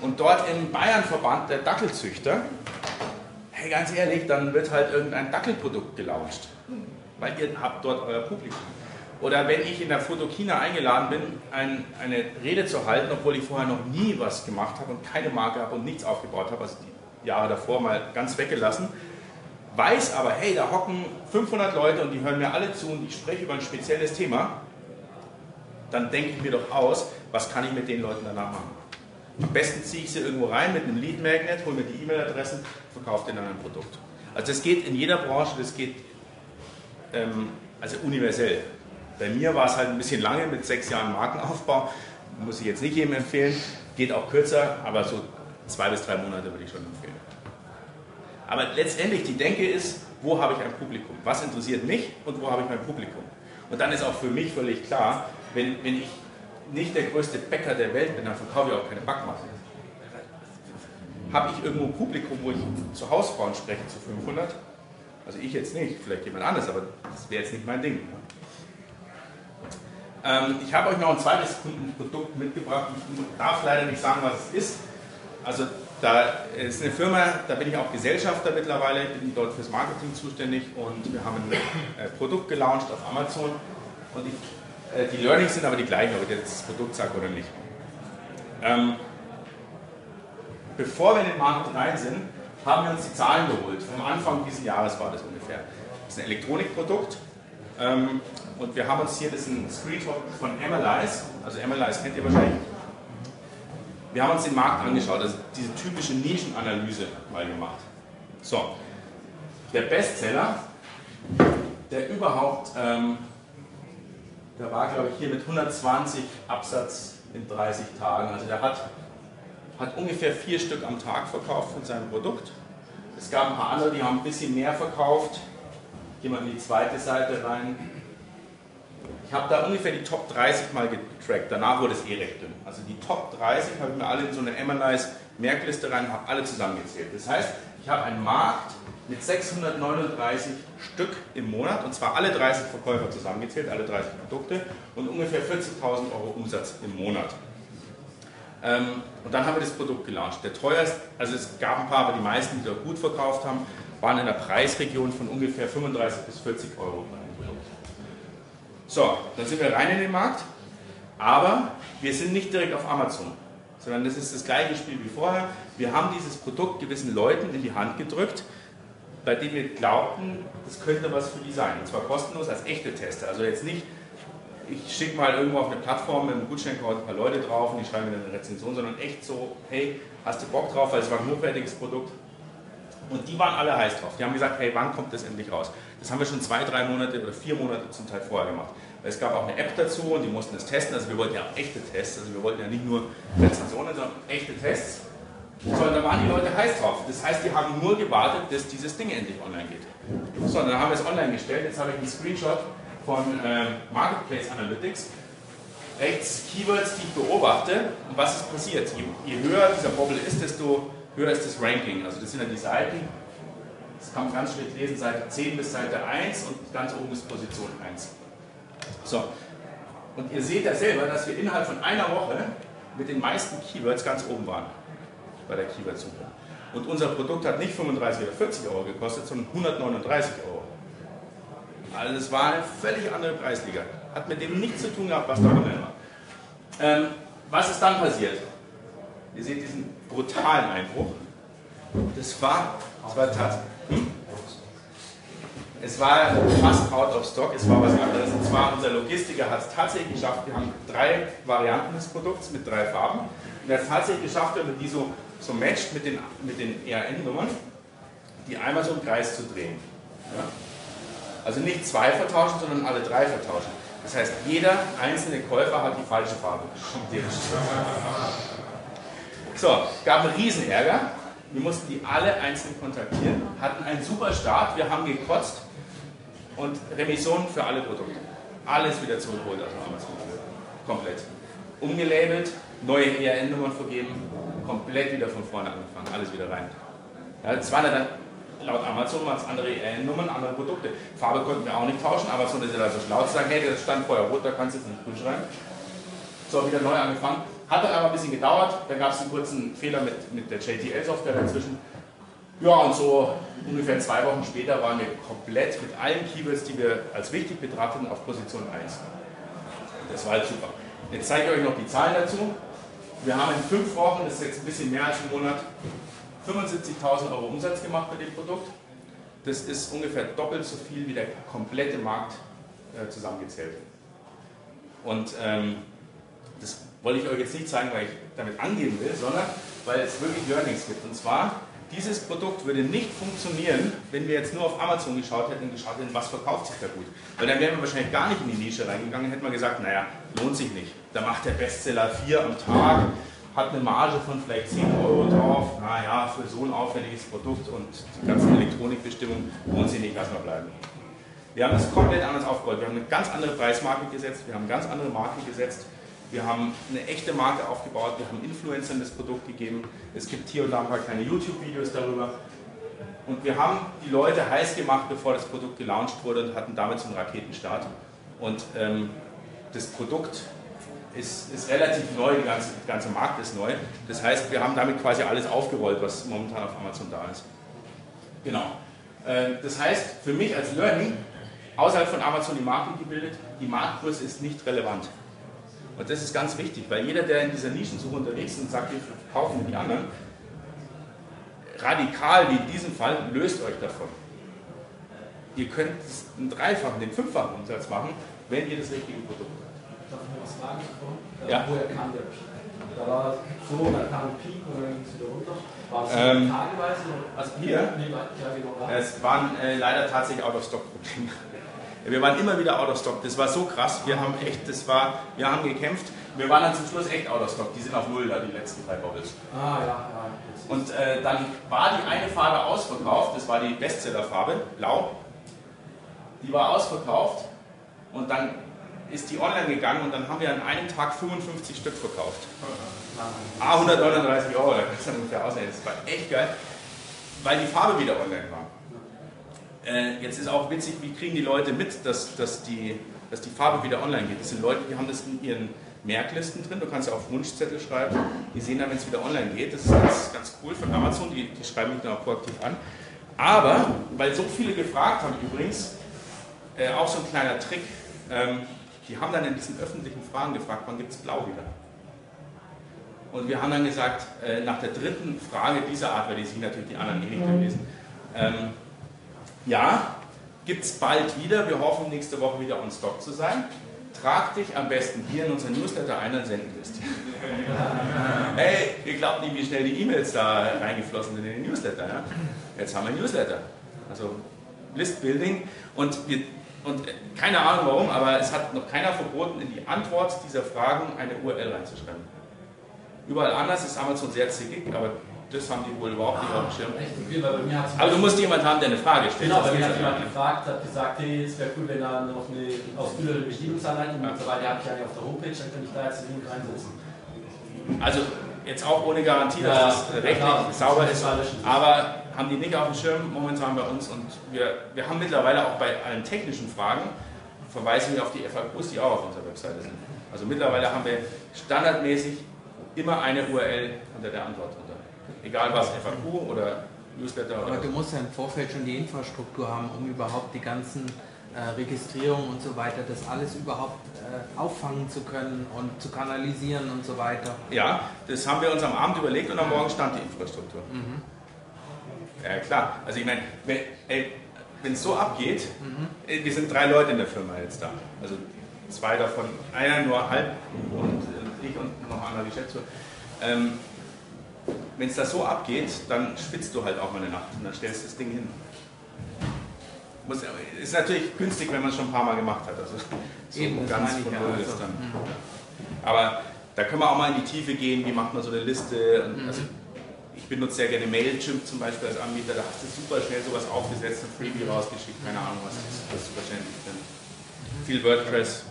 und dort im Bayernverband der Dackelzüchter, hey, ganz ehrlich, dann wird halt irgendein Dackelprodukt gelauncht, weil ihr habt dort euer Publikum. Oder wenn ich in der Fotokina eingeladen bin, ein, eine Rede zu halten, obwohl ich vorher noch nie was gemacht habe und keine Marke habe und nichts aufgebaut habe, also die Jahre davor mal ganz weggelassen, weiß aber, hey, da hocken 500 Leute und die hören mir alle zu und ich spreche über ein spezielles Thema, dann denke ich mir doch aus, was kann ich mit den Leuten danach machen. Am besten ziehe ich sie irgendwo rein mit einem Lead Magnet, hole mir die E-Mail-Adressen, verkaufe denen ein Produkt. Also das geht in jeder Branche, das geht ähm, also universell. Bei mir war es halt ein bisschen lange mit sechs Jahren Markenaufbau, muss ich jetzt nicht jedem empfehlen, geht auch kürzer, aber so zwei bis drei Monate würde ich schon empfehlen. Aber letztendlich die Denke ist, wo habe ich ein Publikum? Was interessiert mich und wo habe ich mein Publikum? Und dann ist auch für mich völlig klar, wenn, wenn ich nicht der größte Bäcker der Welt bin, dann verkaufe ich auch keine Backmasse. Habe ich irgendwo ein Publikum, wo ich zu Hausfrauen spreche, zu 500? Also ich jetzt nicht, vielleicht jemand anderes, aber das wäre jetzt nicht mein Ding. Ähm, ich habe euch noch ein zweites Kundenprodukt mitgebracht. Ich darf leider nicht sagen, was es ist. Also da ist eine Firma, da bin ich auch Gesellschafter mittlerweile, bin dort fürs Marketing zuständig und wir haben ein äh, Produkt gelauncht auf Amazon. Und ich, die Learnings sind aber die gleichen, ob ich jetzt das Produkt sage oder nicht. Ähm, bevor wir in den Markt rein sind, haben wir uns die Zahlen geholt. Vom Anfang dieses Jahres war das ungefähr. Das ist ein Elektronikprodukt. Ähm, und wir haben uns hier, das ist ein Screenshot von Analyze, also Analyze kennt ihr wahrscheinlich. Wir haben uns den Markt angeschaut, also diese typische Nischenanalyse mal gemacht. So, der Bestseller, der überhaupt, ähm, der war glaube ich hier mit 120 Absatz in 30 Tagen. Also der hat, hat ungefähr vier Stück am Tag verkauft von seinem Produkt. Es gab ein paar andere, die haben ein bisschen mehr verkauft. Gehen wir in die zweite Seite rein. Ich habe da ungefähr die Top 30 mal getrackt. Danach wurde es eh recht dünn. Also die Top 30 habe ich mir alle in so eine Analyze Merkliste rein und habe alle zusammengezählt. Das heißt, ich habe einen Markt mit 639 Stück im Monat und zwar alle 30 Verkäufer zusammengezählt, alle 30 Produkte und ungefähr 40.000 Euro Umsatz im Monat. Ähm, und dann haben wir das Produkt gelauncht. Der teuerste, also es gab ein paar, aber die meisten, die dort gut verkauft haben, waren in der Preisregion von ungefähr 35 bis 40 Euro. So, dann sind wir rein in den Markt, aber wir sind nicht direkt auf Amazon, sondern das ist das gleiche Spiel wie vorher. Wir haben dieses Produkt gewissen Leuten in die Hand gedrückt, bei denen wir glaubten, das könnte was für die sein. Und zwar kostenlos als echte Tester. Also jetzt nicht, ich schicke mal irgendwo auf eine Plattform mit einem Gutscheincode ein paar Leute drauf und die schreiben mir dann eine Rezension, sondern echt so, hey, hast du Bock drauf, weil es war ein hochwertiges Produkt. Und die waren alle heiß drauf. Die haben gesagt, hey, wann kommt das endlich raus? Das haben wir schon zwei, drei Monate oder vier Monate zum Teil vorher gemacht. Es gab auch eine App dazu und die mussten das testen. Also wir wollten ja auch echte Tests. Also wir wollten ja nicht nur Rezensionen, sondern echte Tests. So, und da waren die Leute heiß drauf. Das heißt, die haben nur gewartet, bis dieses Ding endlich online geht. So, dann haben wir es online gestellt. Jetzt habe ich einen Screenshot von äh, Marketplace Analytics. Rechts Keywords, die ich beobachte. Und was ist passiert? Je, je höher dieser Bobble ist, desto höher ist das Ranking. Also das sind ja die Seiten, das kann man ganz schlecht lesen, Seite 10 bis Seite 1 und ganz oben ist Position 1. So, und ihr seht ja selber, dass wir innerhalb von einer Woche mit den meisten Keywords ganz oben waren bei der Keyword-Suche. Und unser Produkt hat nicht 35 oder 40 Euro gekostet, sondern 139 Euro. Also es war eine völlig andere Preisliga. Hat mit dem nichts zu tun gehabt, was da online war. Ähm, was ist dann passiert? Ihr seht diesen brutalen Einbruch. Das war, das war tatsächlich. Hm? Es war fast out of stock, es war was anderes. Und zwar unser Logistiker hat es tatsächlich geschafft, wir haben drei Varianten des Produkts mit drei Farben. Und er hat es tatsächlich geschafft, wenn man die so, so matcht mit den, mit den ERN-Nummern, die einmal so im Kreis zu drehen. Ja? Also nicht zwei vertauschen, sondern alle drei vertauschen. Das heißt, jeder einzelne Käufer hat die falsche Farbe. So, gab einen Riesenärger. Wir mussten die alle einzeln kontaktieren, hatten einen super Start, wir haben gekotzt und Remission für alle Produkte. Alles wieder zurückgeholt aus dem Amazon. Komplett. Umgelabelt, neue ERN-Nummern vergeben, komplett wieder von vorne angefangen, alles wieder rein. Ja, das waren dann laut Amazon waren es andere ERN-Nummern, andere Produkte. Farbe konnten wir auch nicht tauschen, Amazon ist ja da so schlau zu sagen, hey, das stand vorher rot, da kannst du jetzt nicht grün schreiben. So, wieder neu angefangen. Hat dann aber ein bisschen gedauert, dann gab es einen kurzen Fehler mit, mit der JTL-Software dazwischen. Ja, und so ungefähr zwei Wochen später waren wir komplett mit allen Keywords, die wir als wichtig betrachteten, auf Position 1. Das war halt super. Jetzt zeige ich euch noch die Zahlen dazu. Wir haben in fünf Wochen, das ist jetzt ein bisschen mehr als ein Monat, 75.000 Euro Umsatz gemacht mit dem Produkt. Das ist ungefähr doppelt so viel wie der komplette Markt äh, zusammengezählt. Und ähm, das wollte ich euch jetzt nicht zeigen, weil ich damit angeben will, sondern weil es wirklich Learnings gibt. Und zwar, dieses Produkt würde nicht funktionieren, wenn wir jetzt nur auf Amazon geschaut hätten und geschaut hätten, was verkauft sich da gut. Weil dann wären wir wahrscheinlich gar nicht in die Nische reingegangen, hätten wir gesagt, naja, lohnt sich nicht. Da macht der Bestseller 4 am Tag, hat eine Marge von vielleicht 10 Euro drauf. Naja, für so ein aufwendiges Produkt und die ganzen Elektronikbestimmungen lohnt sich nicht, wir bleiben. Wir haben das komplett anders aufgebaut. Wir haben eine ganz andere Preismarke gesetzt, wir haben eine ganz andere Marke gesetzt. Wir haben eine echte Marke aufgebaut, wir haben Influencern das Produkt gegeben. Es gibt hier und da ein paar kleine YouTube-Videos darüber. Und wir haben die Leute heiß gemacht, bevor das Produkt gelauncht wurde und hatten damit so einen Raketenstart. Und ähm, das Produkt ist, ist, relativ neu, der ganze, ganze Markt ist neu. Das heißt, wir haben damit quasi alles aufgerollt, was momentan auf Amazon da ist. Genau. Äh, das heißt, für mich als Learning, außerhalb von Amazon die Marke gebildet, die Marktgröße ist nicht relevant. Und das ist ganz wichtig, weil jeder, der in dieser Nischensuche unterwegs ist und sagt, wir kaufen die anderen, radikal wie in diesem Fall, löst euch davon. Ihr könnt einen dreifachen, den fünffachen Umsatz machen, wenn ihr das richtige Produkt habt. Darf ich noch was fragen? Ja. Woher kam der Peak? Da war so, dann kam ein Peak und dann ging es wieder runter. War es Ähm, tageweise? Also hier? Nee, ja, genau. da. Es waren äh, leider tatsächlich Out-of-Stock-Probleme. Wir waren immer wieder out of stock. Das war so krass. Wir haben echt, das war, wir haben gekämpft. Wir waren dann zum Schluss echt out of stock. Die sind auf Null da, die letzten drei Bobbles. Ah, ja, ja. Und äh, dann war die eine Farbe ausverkauft. Das war die Bestsellerfarbe, blau. Die war ausverkauft. Und dann ist die online gegangen und dann haben wir an einem Tag 55 Stück verkauft. Ah, 139 Euro, da kannst du ungefähr ausrechnen. Das war echt geil, weil die Farbe wieder online war. Äh, jetzt ist auch witzig, wie kriegen die Leute mit, dass, dass, die, dass die Farbe wieder online geht. Das sind Leute, die haben das in ihren Merklisten drin. Du kannst ja auf Wunschzettel schreiben. Die sehen dann, wenn es wieder online geht. Das ist ganz, ganz cool von Amazon. Die, die schreiben mich dann auch proaktiv an. Aber, weil so viele gefragt haben übrigens, äh, auch so ein kleiner Trick. Ähm, die haben dann in diesen öffentlichen Fragen gefragt, wann gibt es Blau wieder? Und wir haben dann gesagt, äh, nach der dritten Frage dieser Art, weil die sich natürlich die anderen eh nicht durchlesen, ähm, ja, gibt es bald wieder. Wir hoffen, nächste Woche wieder on Stock zu sein. Trag dich am besten hier in unseren Newsletter ein, dann senden wir es dir. hey, ihr glaubt nicht, wie schnell die E-Mails da reingeflossen sind in den Newsletter. Ja? Jetzt haben wir Newsletter. Also Listbuilding. Und, wir, und äh, keine Ahnung warum, aber es hat noch keiner verboten, in die Antwort dieser Fragen eine URL reinzuschreiben. Überall anders ist Amazon sehr zickig, aber das haben die wohl überhaupt nicht auf dem Schirm. Echt okay, weil bei mir hat's Aber du musst jemanden haben, der eine Frage stellt. Genau, bei mir hat ja jemand gefragt, hat gesagt, hey, es wäre cool, wenn da noch eine ausführliche Bedienungsanleitung und so weiter, die habe ich eigentlich auf der Homepage, dann könnte ich da jetzt den Link reinsetzen. Also jetzt auch ohne Garantie, dass Ja, das rechtlich klar, sauber ist, aber haben die nicht auf dem Schirm momentan bei uns und wir, wir haben mittlerweile auch bei allen technischen Fragen verweisen wir auf die FAQs, die auch auf unserer Webseite sind. Also mittlerweile haben wir standardmäßig immer eine URL unter der Antwort drunter. Egal was, FAQ oder Newsletter Aber oder du musst ja im Vorfeld schon die Infrastruktur haben, um überhaupt die ganzen äh, Registrierungen und so weiter, das alles überhaupt äh, auffangen zu können und zu kanalisieren und so weiter. Ja, das haben wir uns am Abend überlegt und am Morgen stand die Infrastruktur. Ja, klar. Also ich meine, wenn es so abgeht, äh, wir sind drei Leute in der Firma jetzt da. Also zwei davon, einer nur halb und äh, ich und noch ein anderer Geschäftsführer. Ähm, wenn es da so abgeht, dann schwitzt du halt auch mal eine Nacht und dann stellst du das Ding hin. Muss, ist natürlich günstig, wenn man es schon ein paar Mal gemacht hat. Also so Eben, ganz von null also, ist dann. mhm. Aber da können wir auch mal in die Tiefe gehen, wie macht man so eine Liste. Und, also, ich benutze sehr gerne Mailchimp zum Beispiel als Anbieter, da hast du super schnell sowas aufgesetzt, ein Freebie rausgeschickt, keine Ahnung was, das ist das ist super schnell drin. Viel WordPress.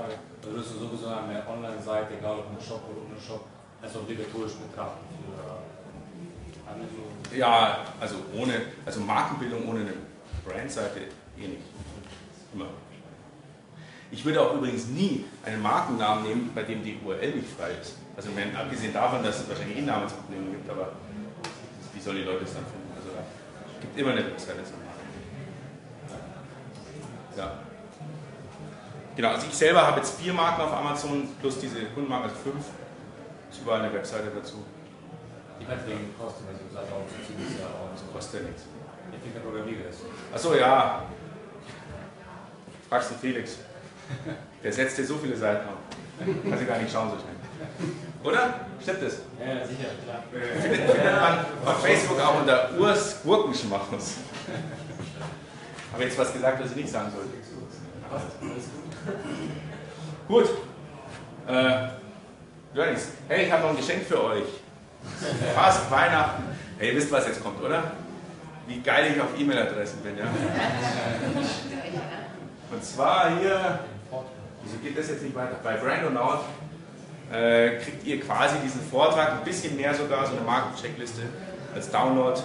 Frage. Also würdest du sowieso eine Online-Seite, egal ob ein Shop oder ohne Shop, als obligatorisch betrachten für Amazon? Ja, also ohne, also Markenbildung ohne eine Brandseite eh nicht. Immer. Ich würde auch übrigens nie einen Markennamen nehmen, bei dem die URL nicht frei ist. Also wenn, abgesehen davon, dass es wahrscheinlich eh Namensprobleme gibt, aber wie sollen die Leute es dann finden? Also es gibt immer eine Webseite zum Marken. Ja. Genau, also ich selber habe jetzt vier Marken auf Amazon plus diese Kundenmarken, also fünf. Ist überall eine Webseite dazu. Ich meine wegen Kosten, also sagst auch, zu viel ist ja auch. Kostet ja nichts. Ich denke, Programmierer ist. Achso, ja. Fragst du Felix. Der setzt dir so viele Seiten auf. Kannst du gar nicht schauen so schnell. Oder? Stimmt das? Ja, ja, sicher, klar. Findet, findet man auf Facebook auch unter Urs Gurkenschmaus. Habe jetzt was gesagt, was ich nicht sagen sollte. Gut. Äh, Johannes, hey, ich habe noch ein Geschenk für euch. Fast Weihnachten. Hey, ihr wisst, was jetzt kommt, oder? Wie geil ich auf E-Mail-Adressen bin, ja? Und zwar hier, wieso geht das jetzt nicht weiter? Bei Brandonaut äh, kriegt ihr quasi diesen Vortrag, ein bisschen mehr sogar, so eine Markencheckliste als Download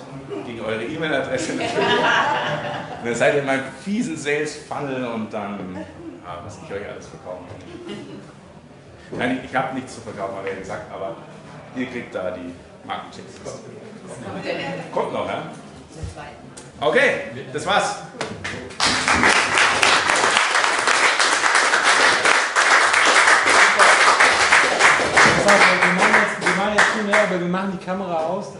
gegen eure E-Mail-Adresse natürlich. Und dann seid ihr in meinem fiesen Sales-Funnel und dann, ah, was ich euch alles verkaufen kann. Nein, ich, ich habe nichts zu verkaufen, habe ich ja gesagt, aber ihr kriegt da die Markencheckliste. Kommt noch, ja? Okay, das war's. Wir machen jetzt, wir machen jetzt viel mehr, aber wir machen die Kamera aus.